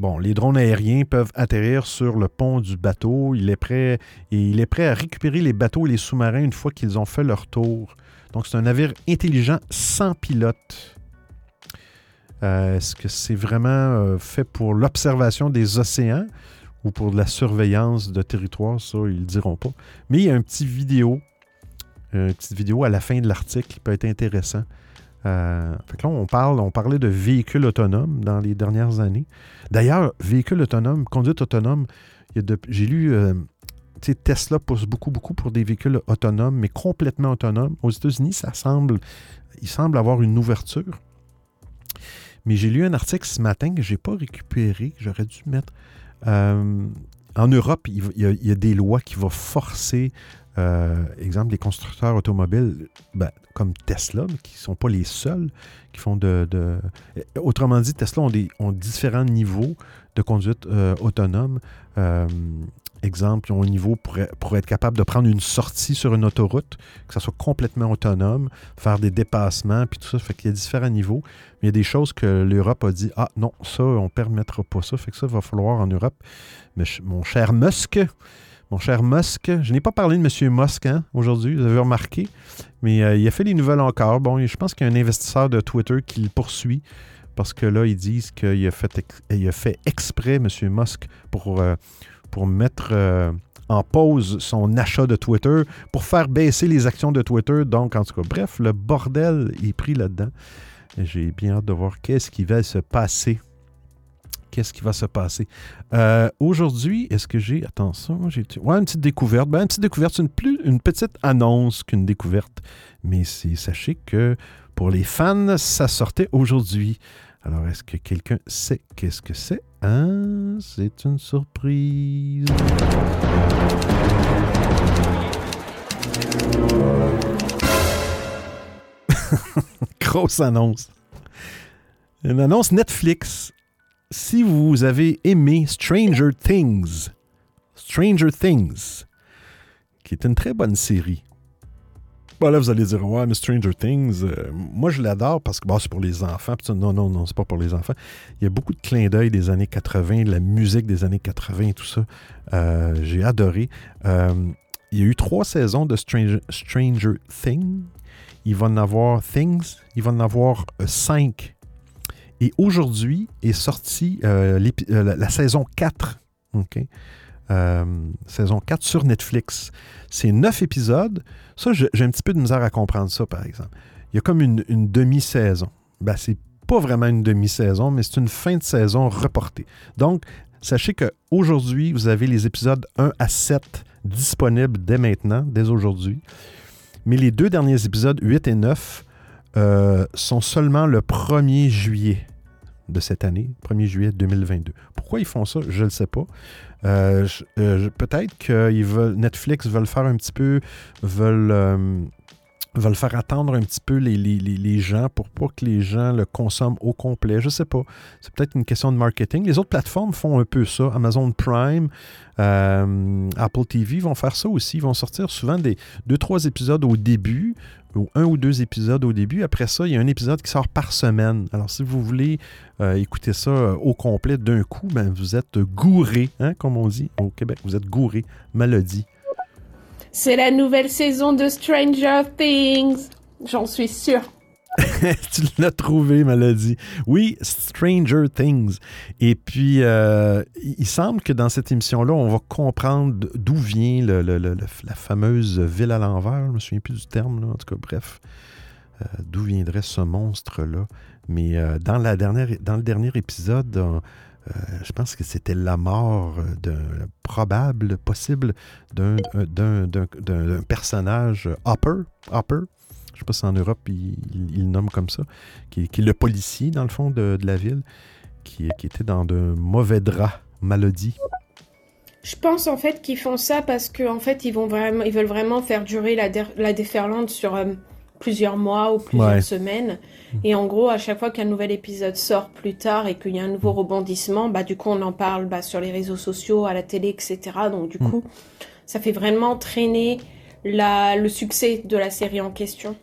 Bon, les drones aériens peuvent atterrir sur le pont du bateau. Il est prêt, et il est prêt à récupérer les bateaux et les sous-marins une fois qu'ils ont fait leur tour. Donc, c'est un navire intelligent sans pilote. Euh, Est-ce que c'est vraiment euh, fait pour l'observation des océans ou pour la surveillance de territoire? Ça, ils ne diront pas. Mais il y a un petit vidéo, une petite vidéo à la fin de l'article qui peut être intéressant. Euh, là, on, parlait de véhicules autonomes dans les dernières années. D'ailleurs, véhicules autonomes, conduite autonome, J'ai lu. euh, Tesla pousse beaucoup, beaucoup pour des véhicules autonomes, mais complètement autonomes. Aux États-Unis, ça semble. Il semble avoir une ouverture. Mais j'ai lu un article ce matin que je n'ai pas récupéré, que j'aurais dû mettre. Euh, en Europe, il y a des lois qui vont forcer, euh, exemple, les constructeurs automobiles, ben, comme Tesla, mais qui ne sont pas les seuls qui font de. Autrement dit, Tesla ont, des, ont différents niveaux de conduite euh, autonome. Euh, exemple, ils ont un niveau pour, pour être capable de prendre une sortie sur une autoroute, que ça soit complètement autonome, faire des dépassements, puis tout ça. Fait qu'il y a différents niveaux. Mais il y a des choses que l'Europe a dit Ah non, ça, on ne permettra pas ça. Fait que ça, va falloir en Europe. Mais mon cher Musk, mon cher Musk, je n'ai pas parlé de M. Musk hein, aujourd'hui, vous avez remarqué, mais euh, il a fait les nouvelles encore. Bon, je pense qu'il y a un investisseur de Twitter qui le poursuit parce que là, ils disent qu'il a fait, exprès, M. Musk, pour, euh, mettre euh, en pause son achat de Twitter, pour faire baisser les actions de Twitter. Donc, en tout cas, bref, le bordel est pris là-dedans. J'ai bien hâte de voir qu'est-ce qui va se passer. Qu'est-ce qui va se passer? Euh, Aujourd'hui, est-ce que j'ai. Attention, j'ai. Ouais, une petite découverte. Ben, une petite découverte, c'est une, plus, une petite annonce qu'une découverte. Mais sachez que pour les fans, ça sortait aujourd'hui. Alors, est-ce que quelqu'un sait qu'est-ce que c'est? Hein? C'est une surprise. Grosse annonce. Une annonce Netflix. Si vous avez aimé Stranger Things, Stranger Things, qui est une très bonne série. Bon, là, vous allez dire, ouais, mais Stranger Things, euh, moi, je l'adore parce que c'est pour les enfants. Non, non, non, c'est pas pour les enfants. Il y a beaucoup de clins d'œil des années 80, de la musique des années 80 et tout ça. Euh, J'ai adoré. Euh, il y a eu trois saisons de Stranger, Things. Il va en avoir Things, il va en avoir cinq. Et aujourd'hui est sortie euh, euh, la, saison 4. OK? Euh, saison 4 sur Netflix. C'est neuf épisodes. Ça, j'ai un petit peu de misère à comprendre ça, par exemple. Il y a comme une, une demi-saison. Ben, c'est pas vraiment une demi-saison, mais c'est une fin de saison reportée. Donc, sachez qu'aujourd'hui, vous avez les épisodes 1 à 7 disponibles dès maintenant, dès aujourd'hui. Mais les deux derniers épisodes, 8 et 9, euh, sont seulement le 1er juillet de cette année, 1er juillet 2022. Pourquoi ils font ça, je ne le sais pas. Euh, euh, Peut-être que ils veulent, Netflix veulent faire un petit peu, veulent, veulent faire attendre un petit peu les, les- les- gens pour pas que les gens le consomment au complet. Je sais pas. C'est peut-être une question de marketing. Les autres plateformes font un peu ça. Amazon Prime, euh, Apple TV vont faire ça aussi. Ils vont sortir souvent des deux, trois épisodes au début, ou un ou deux épisodes au début. Après ça, il y a un épisode qui sort par semaine. Alors, si vous voulez euh, écouter ça euh, au complet d'un coup, ben, vous êtes gouré, hein, comme on dit au Québec. Vous êtes gouré, maladie. C'est la nouvelle saison de Stranger Things. J'en suis sûre. tu l'as trouvé, maladie. Oui, Stranger Things. Et puis, euh, il semble que dans cette émission-là, on va comprendre d'où vient la fameuse ville à l'envers. Je me souviens plus du terme, là. en tout cas, bref. Euh, d'où viendrait ce monstre-là. Mais euh, dans, dans le dernier épisode, euh, je pense que c'était la mort d'un probable, possible, d'un personnage Hopper. Hopper. Je sais pas si en Europe, il, il le nomment comme ça. Qui, est le policier, dans le fond, de, la ville. Qui, qui était dans de mauvais draps, maladie. Je pense en fait qu'ils font ça parce qu'en en fait ils vont vraiment, ils veulent vraiment faire durer la, la déferlante sur euh, plusieurs mois ou plusieurs Ouais. semaines. Et en gros, à chaque fois qu'un nouvel épisode sort plus tard et qu'il y a un nouveau rebondissement, bah du coup on en parle bah, sur les réseaux sociaux, à la télé, etc. Donc du Mm. coup, ça fait vraiment traîner la, le succès de la série en question.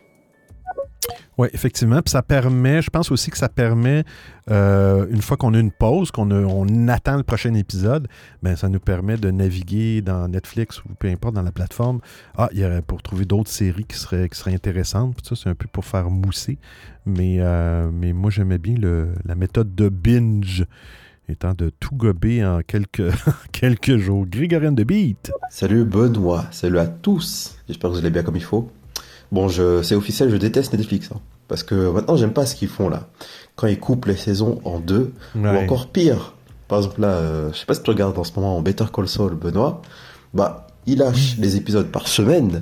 Oui, effectivement. Ça permet, je pense aussi que ça permet, euh, une fois qu'on a une pause, qu'on on attend le prochain épisode, ben ça nous permet de naviguer dans Netflix ou peu importe dans la plateforme. Ah, il y aurait pour trouver d'autres séries qui seraient, qui intéressantes. Ça, c'est un peu pour faire mousser. Mais, euh, mais moi, j'aimais bien le- la méthode de binge, étant de tout gober en quelques, quelques jours. Grégorien de Beat. Salut Benoît, salut à tous. J'espère que vous allez bien comme il faut. Bon, je, c'est officiel, je déteste Netflix. hein. parce que maintenant, j'aime pas ce qu'ils font là. Quand ils coupent les saisons en deux, ou encore pire, Par exemple, là, euh, je sais pas si tu regardes en ce moment en Better Call Saul, Benoît. Bah, il lâche les épisodes par semaine.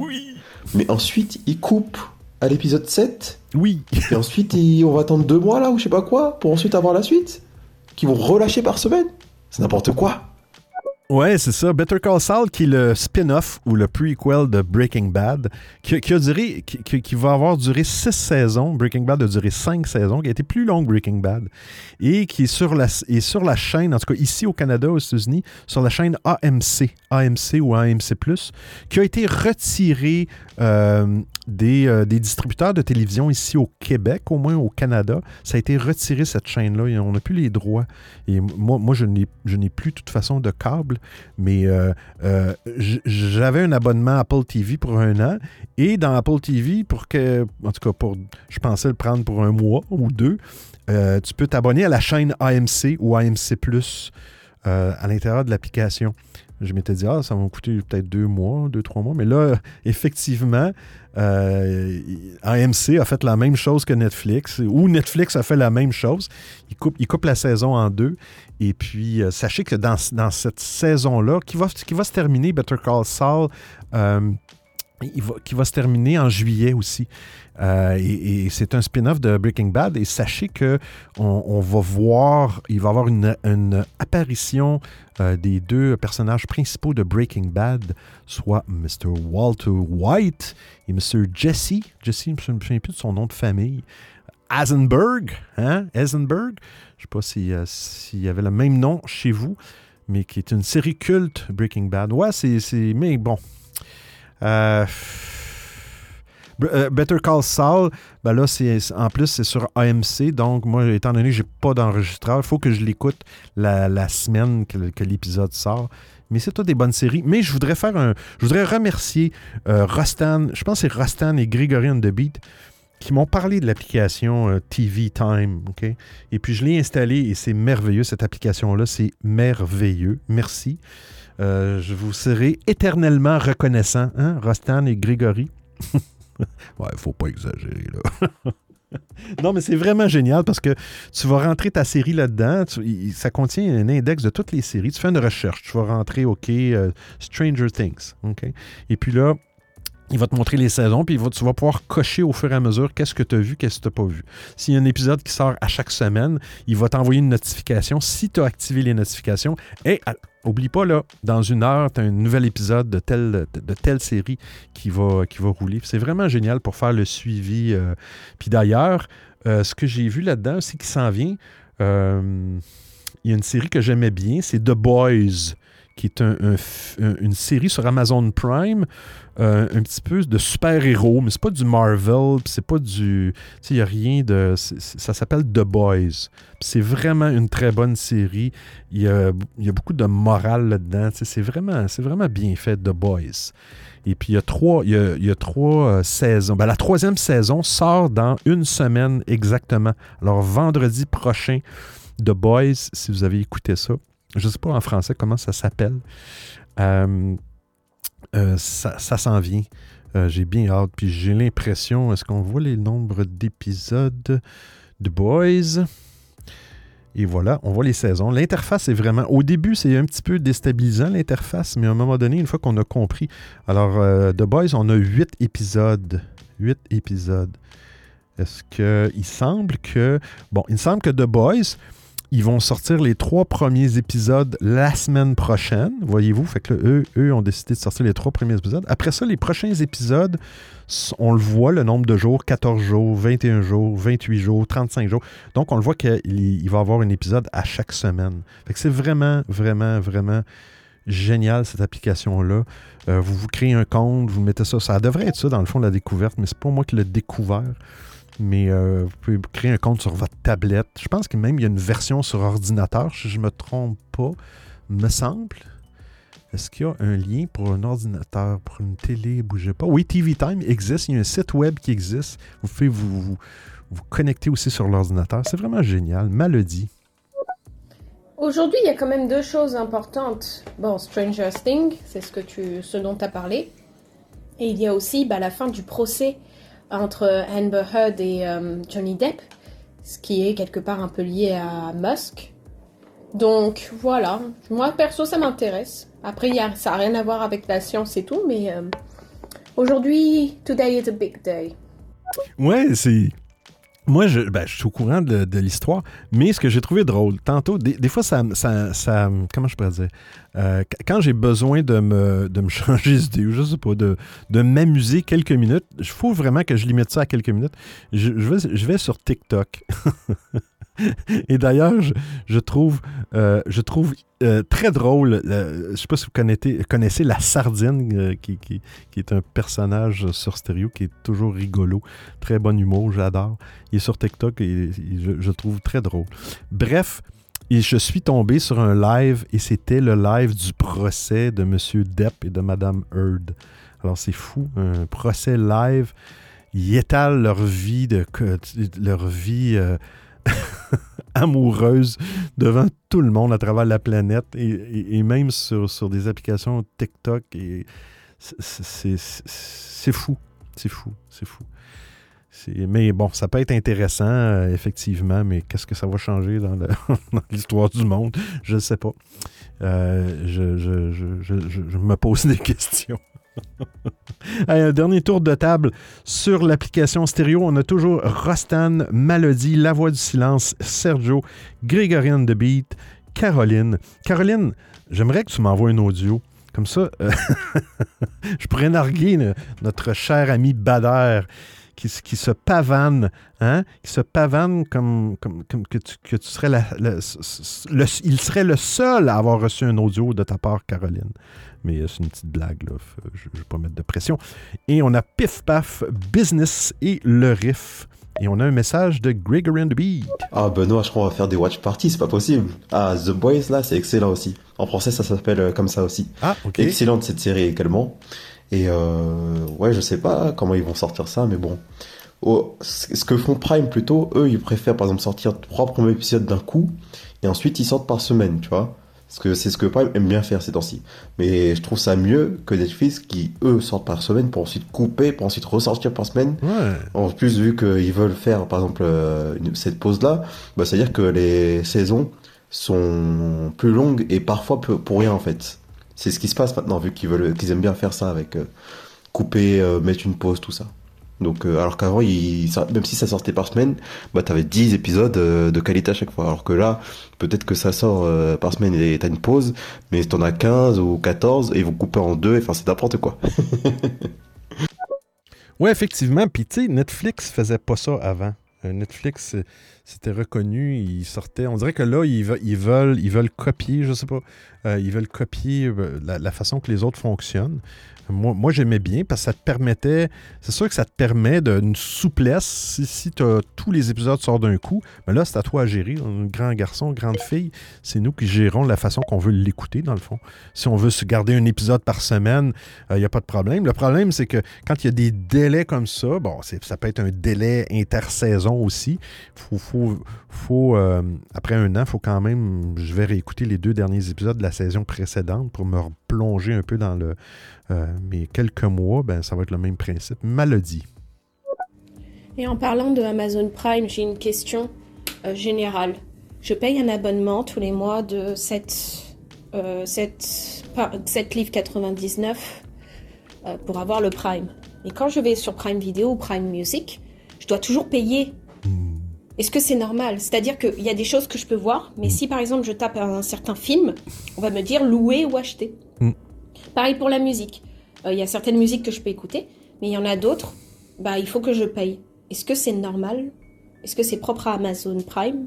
Mais ensuite, il coupe à l'épisode 7. Oui. Et ensuite, il- on va attendre deux mois là, ou je sais pas quoi, pour ensuite avoir la suite. Qui vont relâcher par semaine. C'est n'importe quoi. Ouais, c'est ça. Better Call Saul, qui est le spin-off ou le prequel de Breaking Bad, qui, a duré, qui, va avoir duré six saisons. Breaking Bad a duré cinq saisons, qui a été plus long que Breaking Bad, et qui est sur la, est sur la chaîne, en tout cas ici au Canada, aux États-Unis, sur la chaîne AMC, AMC ou AMC+, qui a été retiré euh, des, euh, des distributeurs de télévision ici au Québec, au moins au Canada. Ça a été retiré, cette chaîne-là, on n'a plus les droits. Et moi, moi je n'ai plus de toute façon de câble, mais euh, euh, j'avais un abonnement Apple TV pour un an, et dans Apple TV, pour que, en tout cas, pour, je pensais le prendre pour un mois ou deux, tu peux t'abonner à la chaîne AMC ou AMC+, à l'intérieur de l'application. Je m'étais dit, ah, ça va me coûter peut-être deux mois, deux, trois mois. Mais là, effectivement, euh, AMC a fait la même chose que Netflix, ou Netflix a fait la même chose. Il coupe, la saison en deux. Et puis, euh, sachez que dans, dans cette saison-là, qui va, qui va se terminer, Better Call Saul, euh, qui va se terminer en juillet aussi. Euh, et c'est un spin-off de Breaking Bad. Et sachez que on, va voir, il va y avoir une, apparition euh, des deux personnages principaux de Breaking Bad, soit Mr. Walter White et Mr. Jesse. Jesse, je ne me souviens plus de son nom de famille. Eisenberg, hein? Eisenberg? Je ne sais pas euh, s'il y avait le même nom chez vous, mais qui est une série culte, Breaking Bad. Ouais, c'est- mais bon. Euh, euh, Better Call Saul, ben là, c'est, en plus, c'est sur AMC. Donc, moi, étant donné que j'ai pas d'enregistreur, il faut que je l'écoute la, semaine que, l'épisode sort. Mais c'est toutes des bonnes séries. Mais je voudrais faire un. Je voudrais remercier euh, Rostan, je pense que c'est Rostan et Gregory on the Beat qui m'ont parlé de l'application TV Time. Et puis, je l'ai installée et c'est merveilleux, cette application-là. C'est merveilleux. Merci. Euh, je vous serai éternellement reconnaissant, hein, Rostan et Grégory? ouais, faut pas exagérer, là. non, mais c'est vraiment génial parce que tu vas rentrer ta série là-dedans. ça contient un index de toutes les séries. Tu fais une recherche. Tu vas rentrer, OK, euh, Stranger Things. OK? Et puis là, il va te montrer les saisons, puis tu vas pouvoir cocher au fur et à mesure qu'est-ce que tu as vu, qu'est-ce que tu n'as pas vu. S'il y a un épisode qui sort à chaque semaine, il va t'envoyer une notification. Si tu as activé les notifications, et oublie pas, dans une heure, tu as un nouvel épisode de telle, série qui va, rouler. C'est vraiment génial pour faire le suivi. euh. Puis d'ailleurs, euh, ce que j'ai vu là-dedans, c'est qu'il s'en vient. euh, il y a une série que j'aimais bien, c'est The Boys, qui est une série sur Amazon Prime, euh, un petit peu de super-héros, mais c'est pas du Marvel, c'est pas du... Il n'y a rien de... ça s'appelle The Boys. C'est vraiment une très bonne série. Il y a, beaucoup de morale là-dedans. C'est vraiment, bien fait, The Boys. Et puis, il y a trois, y a trois euh, saisons. Ben, la troisième saison sort dans une semaine exactement. Alors, vendredi prochain, The Boys, si vous avez écouté ça. Je ne sais pas en français comment ça s'appelle. Euh, euh, ça s'en vient. Euh, j'ai bien hâte. Puis j'ai l'impression, est-ce qu'on voit les nombres d'épisodes de Boys? Et voilà, on voit les saisons. L'interface est vraiment. Au début, c'est un petit peu déstabilisant, l'interface, mais à un moment donné, une fois qu'on a compris. Alors, euh, The Boys, on a huit épisodes. Huit épisodes. Est-ce que. Il semble que. Bon, il semble que The Boys, ils vont sortir les trois premiers épisodes la semaine prochaine, voyez-vous. Fait que eux, eux ont décidé de sortir les trois premiers épisodes. Après ça, les prochains épisodes, on le voit, le nombre de jours, 14 jours, 21 jours, 28 jours, 35 jours. Donc, on le voit qu'il il va y avoir un épisode à chaque semaine. Fait que c'est vraiment, vraiment, vraiment génial, cette application-là. Euh, vous vous créez un compte, vous mettez ça. Ça devrait être ça, dans le fond, la découverte, mais c'est pas moi qui l'ai découvert. Mais euh, vous pouvez créer un compte sur votre tablette. Je pense que même il y a une version sur ordinateur, si je ne me trompe pas, me semble. Est-ce qu'il y a un lien pour un ordinateur, pour une télé, bougez pas? Oui, TV Time existe, il y a un site web qui existe. Vous pouvez vous, vous, connecter aussi sur l'ordinateur. C'est vraiment génial. Malodie. Aujourd'hui, il y a quand même deux choses importantes. Bon, Stranger Things, c'est ce dont tu as parlé. Et il y a aussi bah, la fin du procès entre Amber Heard et euh, Johnny Depp, ce qui est quelque part un peu lié à Musk, Donc voilà, moi perso ça m'intéresse. Après y a, ça n'a rien à voir avec la science et tout, mais euh, aujourd'hui, today is a big day. Ouais, c'est. Moi, je, ben, je suis au courant de, l'histoire, mais ce que j'ai trouvé drôle, tantôt, des, fois, ça, ça, ça- Comment je pourrais dire Euh, qu- Quand j'ai besoin de me, de me changer d'idée, ou je sais pas, de, de m'amuser quelques minutes, il faut vraiment que je limite ça à quelques minutes. Je vais, je vais sur TikTok. Et d'ailleurs, je, trouve, euh, je trouve euh, très drôle, euh, je sais pas si vous connaissez, la sardine, euh, qui, est un personnage sur stéréo qui est toujours rigolo, très bon humour, j'adore. Il est sur TikTok et, je, le trouve très drôle. Bref, je suis tombé sur un live et c'était le live du procès de M. Depp et de Mme Heard. Alors c'est fou, un procès live. Ils étalent leur vie, de, leur vie euh, amoureuse devant tout le monde à travers la planète et, même sur, des applications TikTok. Et c'est- fou, c'est fou, c'est fou. Mais bon, ça peut être intéressant, euh, effectivement, mais qu'est-ce que ça va changer dans l'histoire du monde? Je ne sais pas. Euh, je me pose des questions. Un dernier tour de table sur l'application stéréo. On a toujours Rostan, Malody, La Voix du Silence, Sergio, Grégorian The Beat, Caroline. Caroline, j'aimerais que tu m'envoies un audio. Comme ça, euh, je pourrais narguer notre cher ami Bader qui, se pavane, hein, qui se pavane comme, comme, que, tu, serais il serait le seul à avoir reçu un audio de ta part, Caroline. Mais euh, c'est une petite blague, là. F- Je ne vais pas mettre de pression. Et on a Pif Paf, Business et le Riff. Et on a un message de Gregorian the Beat. Ah, Benoît, je crois qu'on va faire des watch parties, c'est pas possible. Ah, The Boys, là, c'est excellent aussi. En français, ça s'appelle euh, comme ça aussi. Ah, ok. Excellente cette série également. Et euh, ouais, je sais pas comment ils vont sortir ça, mais bon. Oh, ce que font Prime plutôt, eux, ils préfèrent par exemple sortir trois premiers épisodes d'un coup, et ensuite ils sortent par semaine, tu vois. Parce que c'est ce que Prime aime bien faire ces temps-ci. Mais je trouve ça mieux que Netflix qui, eux, sortent par semaine pour ensuite couper, pour ensuite ressortir par semaine. Ouais. En plus, vu qu'ils veulent faire, par exemple, euh, une- cette pause-là, bah, c'est-à-dire que les saisons sont plus longues et parfois pour rien, en fait. C'est ce qui se passe maintenant, vu qu'ils veulent, qu'ils aiment bien faire ça avec euh, couper, euh, mettre une pause, tout ça. Donc, euh, alors qu'avant, même si ça sortait par semaine, bah, t'avais 10 épisodes euh, de qualité à chaque fois. Alors que là, peut-être que ça sort euh, par semaine et t'as une pause, mais t'en as 15 ou 14 et ils vont couper en deux, enfin, c'est n'importe quoi. Ouais, effectivement. Puis, tu sais, Netflix faisait pas ça avant. Netflix, c'était reconnu, ils sortaient. On dirait que là, ils, ve- ils veulent, copier, je sais pas, ils veulent copier la façon que les autres fonctionnent. Moi, j'aimais bien parce que ça te permettait, c'est sûr que ça te permet d'une souplesse. Si, si t'as- tous les épisodes sortent d'un coup, mais là, c'est à toi à gérer. Un grand garçon, grande fille, c'est nous qui gérons la façon qu'on veut l'écouter, dans le fond. Si on veut se garder un épisode par semaine, il n'y a pas de problème. Le problème, c'est que quand il y a des délais comme ça, bon, ça peut être un délai intersaison aussi. Faut, faut, faut, euh, après un an, il faut quand même, je vais réécouter les deux derniers épisodes de la saison précédente pour me replonger un peu dans le. euh, mais quelques mois, ben, ça va être le même principe. Maladie. Et en parlant de Amazon Prime, j'ai une question euh, générale. Je paye un abonnement tous les mois de 7, euh, 7, par- 7 livres 99 euh, pour avoir le Prime. Et quand je vais sur Prime Video ou Prime Music, je dois toujours payer. Est-ce que c'est normal? C'est-à-dire qu'il y a des choses que je peux voir, mais si par exemple je tape un certain film, on va me dire louer ou acheter. Pareil pour la musique. Euh, Il y a certaines musiques que je peux écouter, mais il y en a d'autres, bah il faut que je paye. Est-ce que c'est normal? Est-ce que c'est propre à Amazon Prime?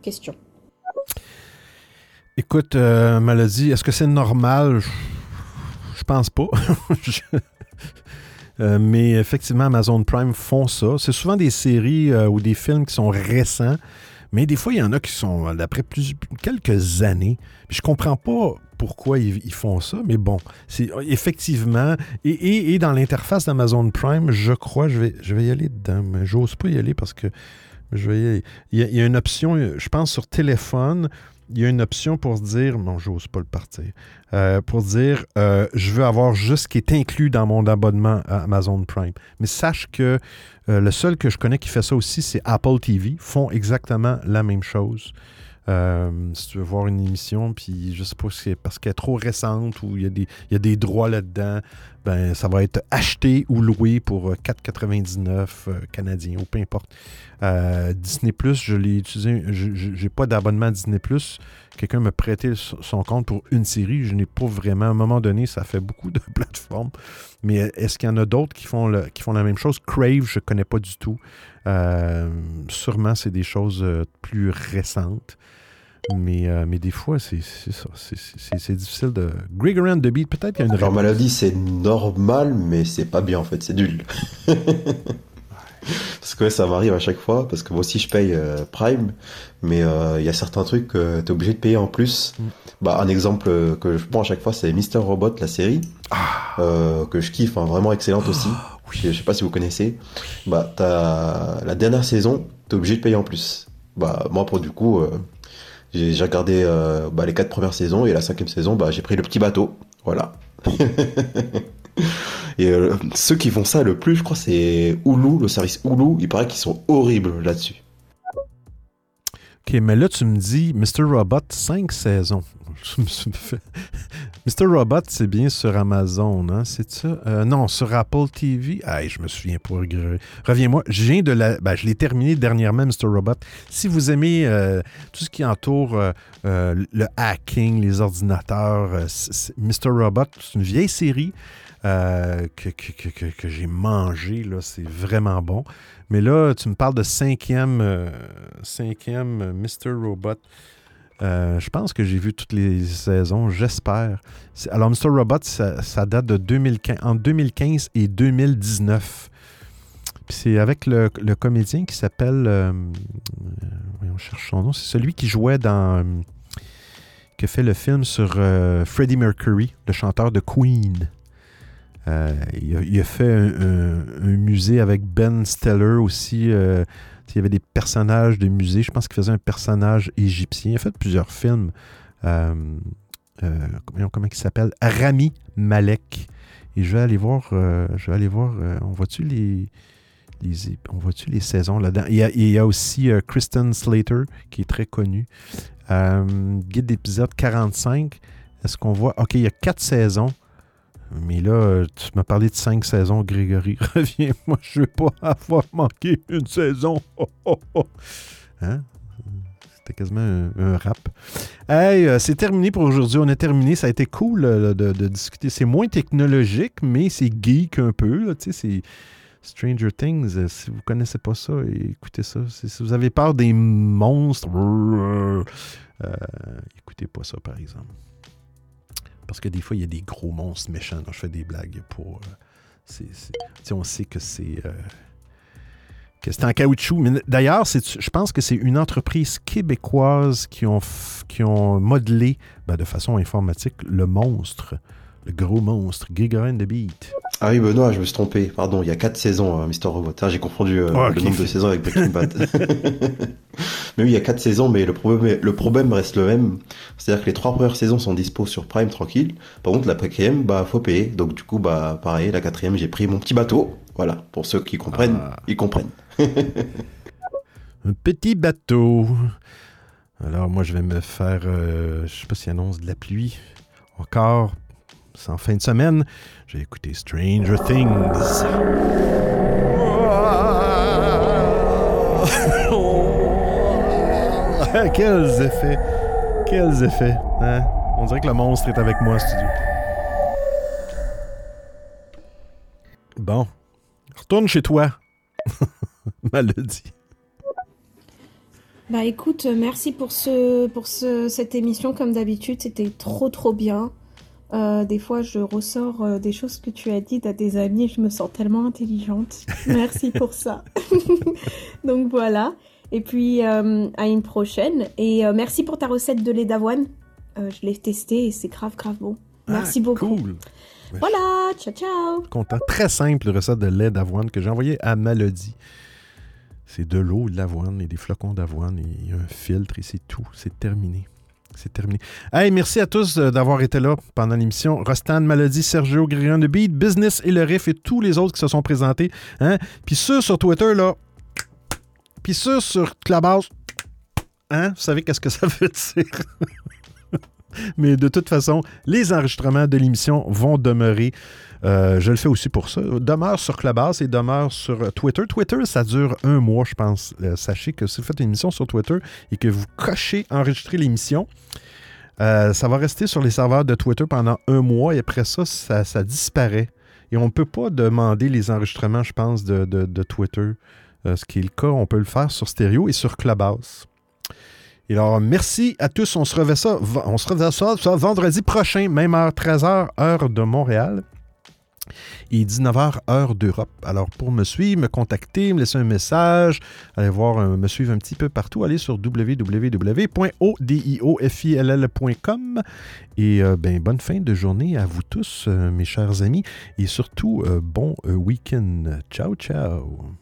Question. Écoute, euh, Maladie, est-ce que c'est normal? Je, pense pas. Euh, mais effectivement, Amazon Prime font ça. C'est souvent des séries euh, ou des films qui sont récents, mais des fois, il y en a qui sont d'après quelques années. Puis je comprends pas pourquoi ils, font ça, mais bon, c'est effectivement. Et, et- dans l'interface d'Amazon Prime, je crois, je vais, je vais y aller dedans, mais j'ose pas y aller parce que je vais y aller. Il y, a, une option, je pense, sur téléphone. Il y a une option pour dire, non, j'ose pas le partir, euh, pour dire, euh, je veux avoir juste ce qui est inclus dans mon abonnement à Amazon Prime. Mais sache que euh, le seul que je connais qui fait ça aussi, c'est Apple TV. font exactement la même chose. Euh, si tu veux voir une émission, puis je sais pas si c'est parce qu'elle est trop récente ou il y, a des- droits là-dedans, ben ça va être acheté ou loué pour euh, 4,99 euh, canadiens ou peu importe. Euh, Disney Plus, je l'ai utilisé, j'ai pas d'abonnement Disney Plus. Quelqu'un m'a prêté son compte pour une série, je n'ai pas vraiment. À un moment donné, ça fait beaucoup de plateformes. Mais est-ce qu'il y en a d'autres qui font le- qui font la même chose? Crave, je connais pas du tout. Euh, sûrement, c'est des choses euh, plus récentes. Mais, euh, mais des fois, c'est ça. Difficile de. Gregory and the Beat, peut-être qu'il y a une réponse. maladie, c'est normal, mais c'est pas bien en fait, c'est nul. parce que ouais, ça m'arrive à chaque fois, parce que moi aussi je paye euh, Prime, mais euh, il y a certains trucs que t'es obligé de payer en plus. Mm. Bah, un exemple euh, que je prends à chaque fois, c'est Mister Robot, la série, euh, que je kiffe, hein, vraiment excellente aussi. Je, je sais pas si vous connaissez. Bah, t'as la dernière saison, t'es obligé de payer en plus. Bah, moi pour du coup, j'ai regardé bah, les quatre premières saisons et la cinquième saison, bah, j'ai pris le petit bateau. Voilà. Et euh, ceux qui font ça le plus, je crois, c'est Hulu, le service Hulu. Il paraît qu'ils sont horribles là-dessus. Ok, mais là, tu me dis Mr. Robot, 5 saisons. Mr. Robot, c'est bien sur Amazon, hein, c'est ça? Euh, non, sur Apple TV. Ah, je me souviens pas. Re- Reviens-moi. Je viens de la. Ben, je l'ai terminé dernièrement, Mr. Robot. Si vous aimez euh, tout ce qui entoure le hacking, les ordinateurs, Mr. Robot, c'est une vieille série. Euh, que, que- que- que- j'ai mangé, c'est vraiment bon. Mais là, tu me parles de cinquième, euh, cinquième euh, Mr. Robot. Euh, je pense que j'ai vu toutes les saisons, j'espère. Alors, Mr. Robot, ça, date de 2015, entre 2015 et 2019. Puis c'est avec le, le comédien qui s'appelle. on cherche son nom. C'est celui qui jouait dans. qui a fait le film sur Freddie Mercury, le chanteur de Queen. Euh, il, a, fait un, musée avec Ben Stiller aussi. euh, il y avait des personnages de musée. Je pense qu'il faisait un personnage égyptien. Il a fait plusieurs films. Euh, euh, comment, comment il s'appelle? Rami Malek. Et je vais aller voir. je vais aller voir. on voit-tu les. on voit-tu les saisons là-dedans? Il y a, aussi Kristen Slater, qui est très connue. Guide d'épisode 45. Est-ce qu'on voit? OK, il y a quatre saisons. Mais là, euh, tu m'as parlé de cinq saisons, Grégory. Reviens-moi, je ne veux pas avoir manqué une saison. Hein? C'était quasiment un, rap. Hey, euh, c'est terminé pour aujourd'hui. On a terminé. Ça a été cool euh, de, discuter. C'est moins technologique, mais c'est geek un peu. tu sais, c'est Stranger Things. si vous connaissez pas ça, écoutez ça. Si, vous avez peur des monstres, écoutez pas ça, par exemple. Parce que des fois, il y a des gros monstres méchants. Donc, je fais des blagues pour. euh, on sait que c'est. euh, que c'est en caoutchouc. Mais D'ailleurs, je pense que c'est une entreprise québécoise qui ont, qui ont modelé ben, de façon informatique le monstre. Le gros monstre, and the Beat. Ah oui, Benoît, je me suis trompé. Pardon, il y a quatre saisons, euh, Mister Robot. J'ai confondu euh, Ah, le nombre de saisons avec Breaking Bad. mais oui, il y a quatre saisons, mais le problème, le problème reste le même. C'est-à-dire que les trois premières saisons sont dispo sur Prime tranquille. Par contre, la quatrième, bah, faut payer. Donc, du coup, bah, pareil, la quatrième, j'ai pris mon petit bateau. Voilà, pour ceux qui comprennent, Ah. ils comprennent. Un petit bateau. Alors, moi, je vais me faire. euh, je sais pas s'il annonce de la pluie. Encore. En fin de semaine. J'ai écouté Stranger Things. Quels effets! Quels effets! hein? On dirait que le monstre est avec moi en studio. Bon. Retourne chez toi. Maladie. Bah écoute, euh, merci pour, ce, pour ce, cette émission comme d'habitude, c'était trop trop bien. Euh, des fois, je ressors euh, des choses que tu as dites à des amis et je me sens tellement intelligente. Merci pour ça. Donc voilà. Et puis euh, à une prochaine. Et merci pour ta recette de lait d'avoine. Je l'ai testé et c'est grave grave bon. Merci Ah, beaucoup. Cool. Voilà, ciao ciao. content. Très simple recette de lait d'avoine que j'ai envoyé à Malody. C'est de l'eau, de l'avoine et des flocons d'avoine et un filtre et c'est tout. C'est terminé. C'est terminé. Hey, merci à tous euh, d'avoir été là pendant l'émission. Rostan, Malody, Sergio, Grillon de Beat, Business et le Riff et tous les autres qui se sont présentés. Hein? Puis ceux sur Twitter, là. Puis ceux sur Clubhouse. hein, vous savez qu'est-ce que ça veut dire? Mais de toute façon, les enregistrements de l'émission vont demeurer. Euh, je le fais aussi pour ça. Demeure sur Clubhouse et demeure sur Twitter. Twitter, ça dure un mois, je pense. Euh, sachez que si vous faites une émission sur Twitter et que vous cochez enregistrer l'émission, euh, ça va rester sur les serveurs de Twitter pendant un mois et après ça, ça, disparaît. Et on ne peut pas demander les enregistrements, je pense, de, Twitter. Euh, ce qui est le cas, on peut le faire sur Stereo et sur Clubhouse. Et alors, merci à tous. On se reverra ça, on se reverra ça, ça vendredi prochain, même heure, 13h, heure de Montréal. Et 19h, heure d'Europe. Alors, pour me suivre, me contacter, me laisser un message, allez voir, me suivre un petit peu partout, allez sur www.odiofill.com. Et euh, ben, bonne fin de journée à vous tous, euh, mes chers amis. Et surtout, euh, bon week-end. Ciao, ciao.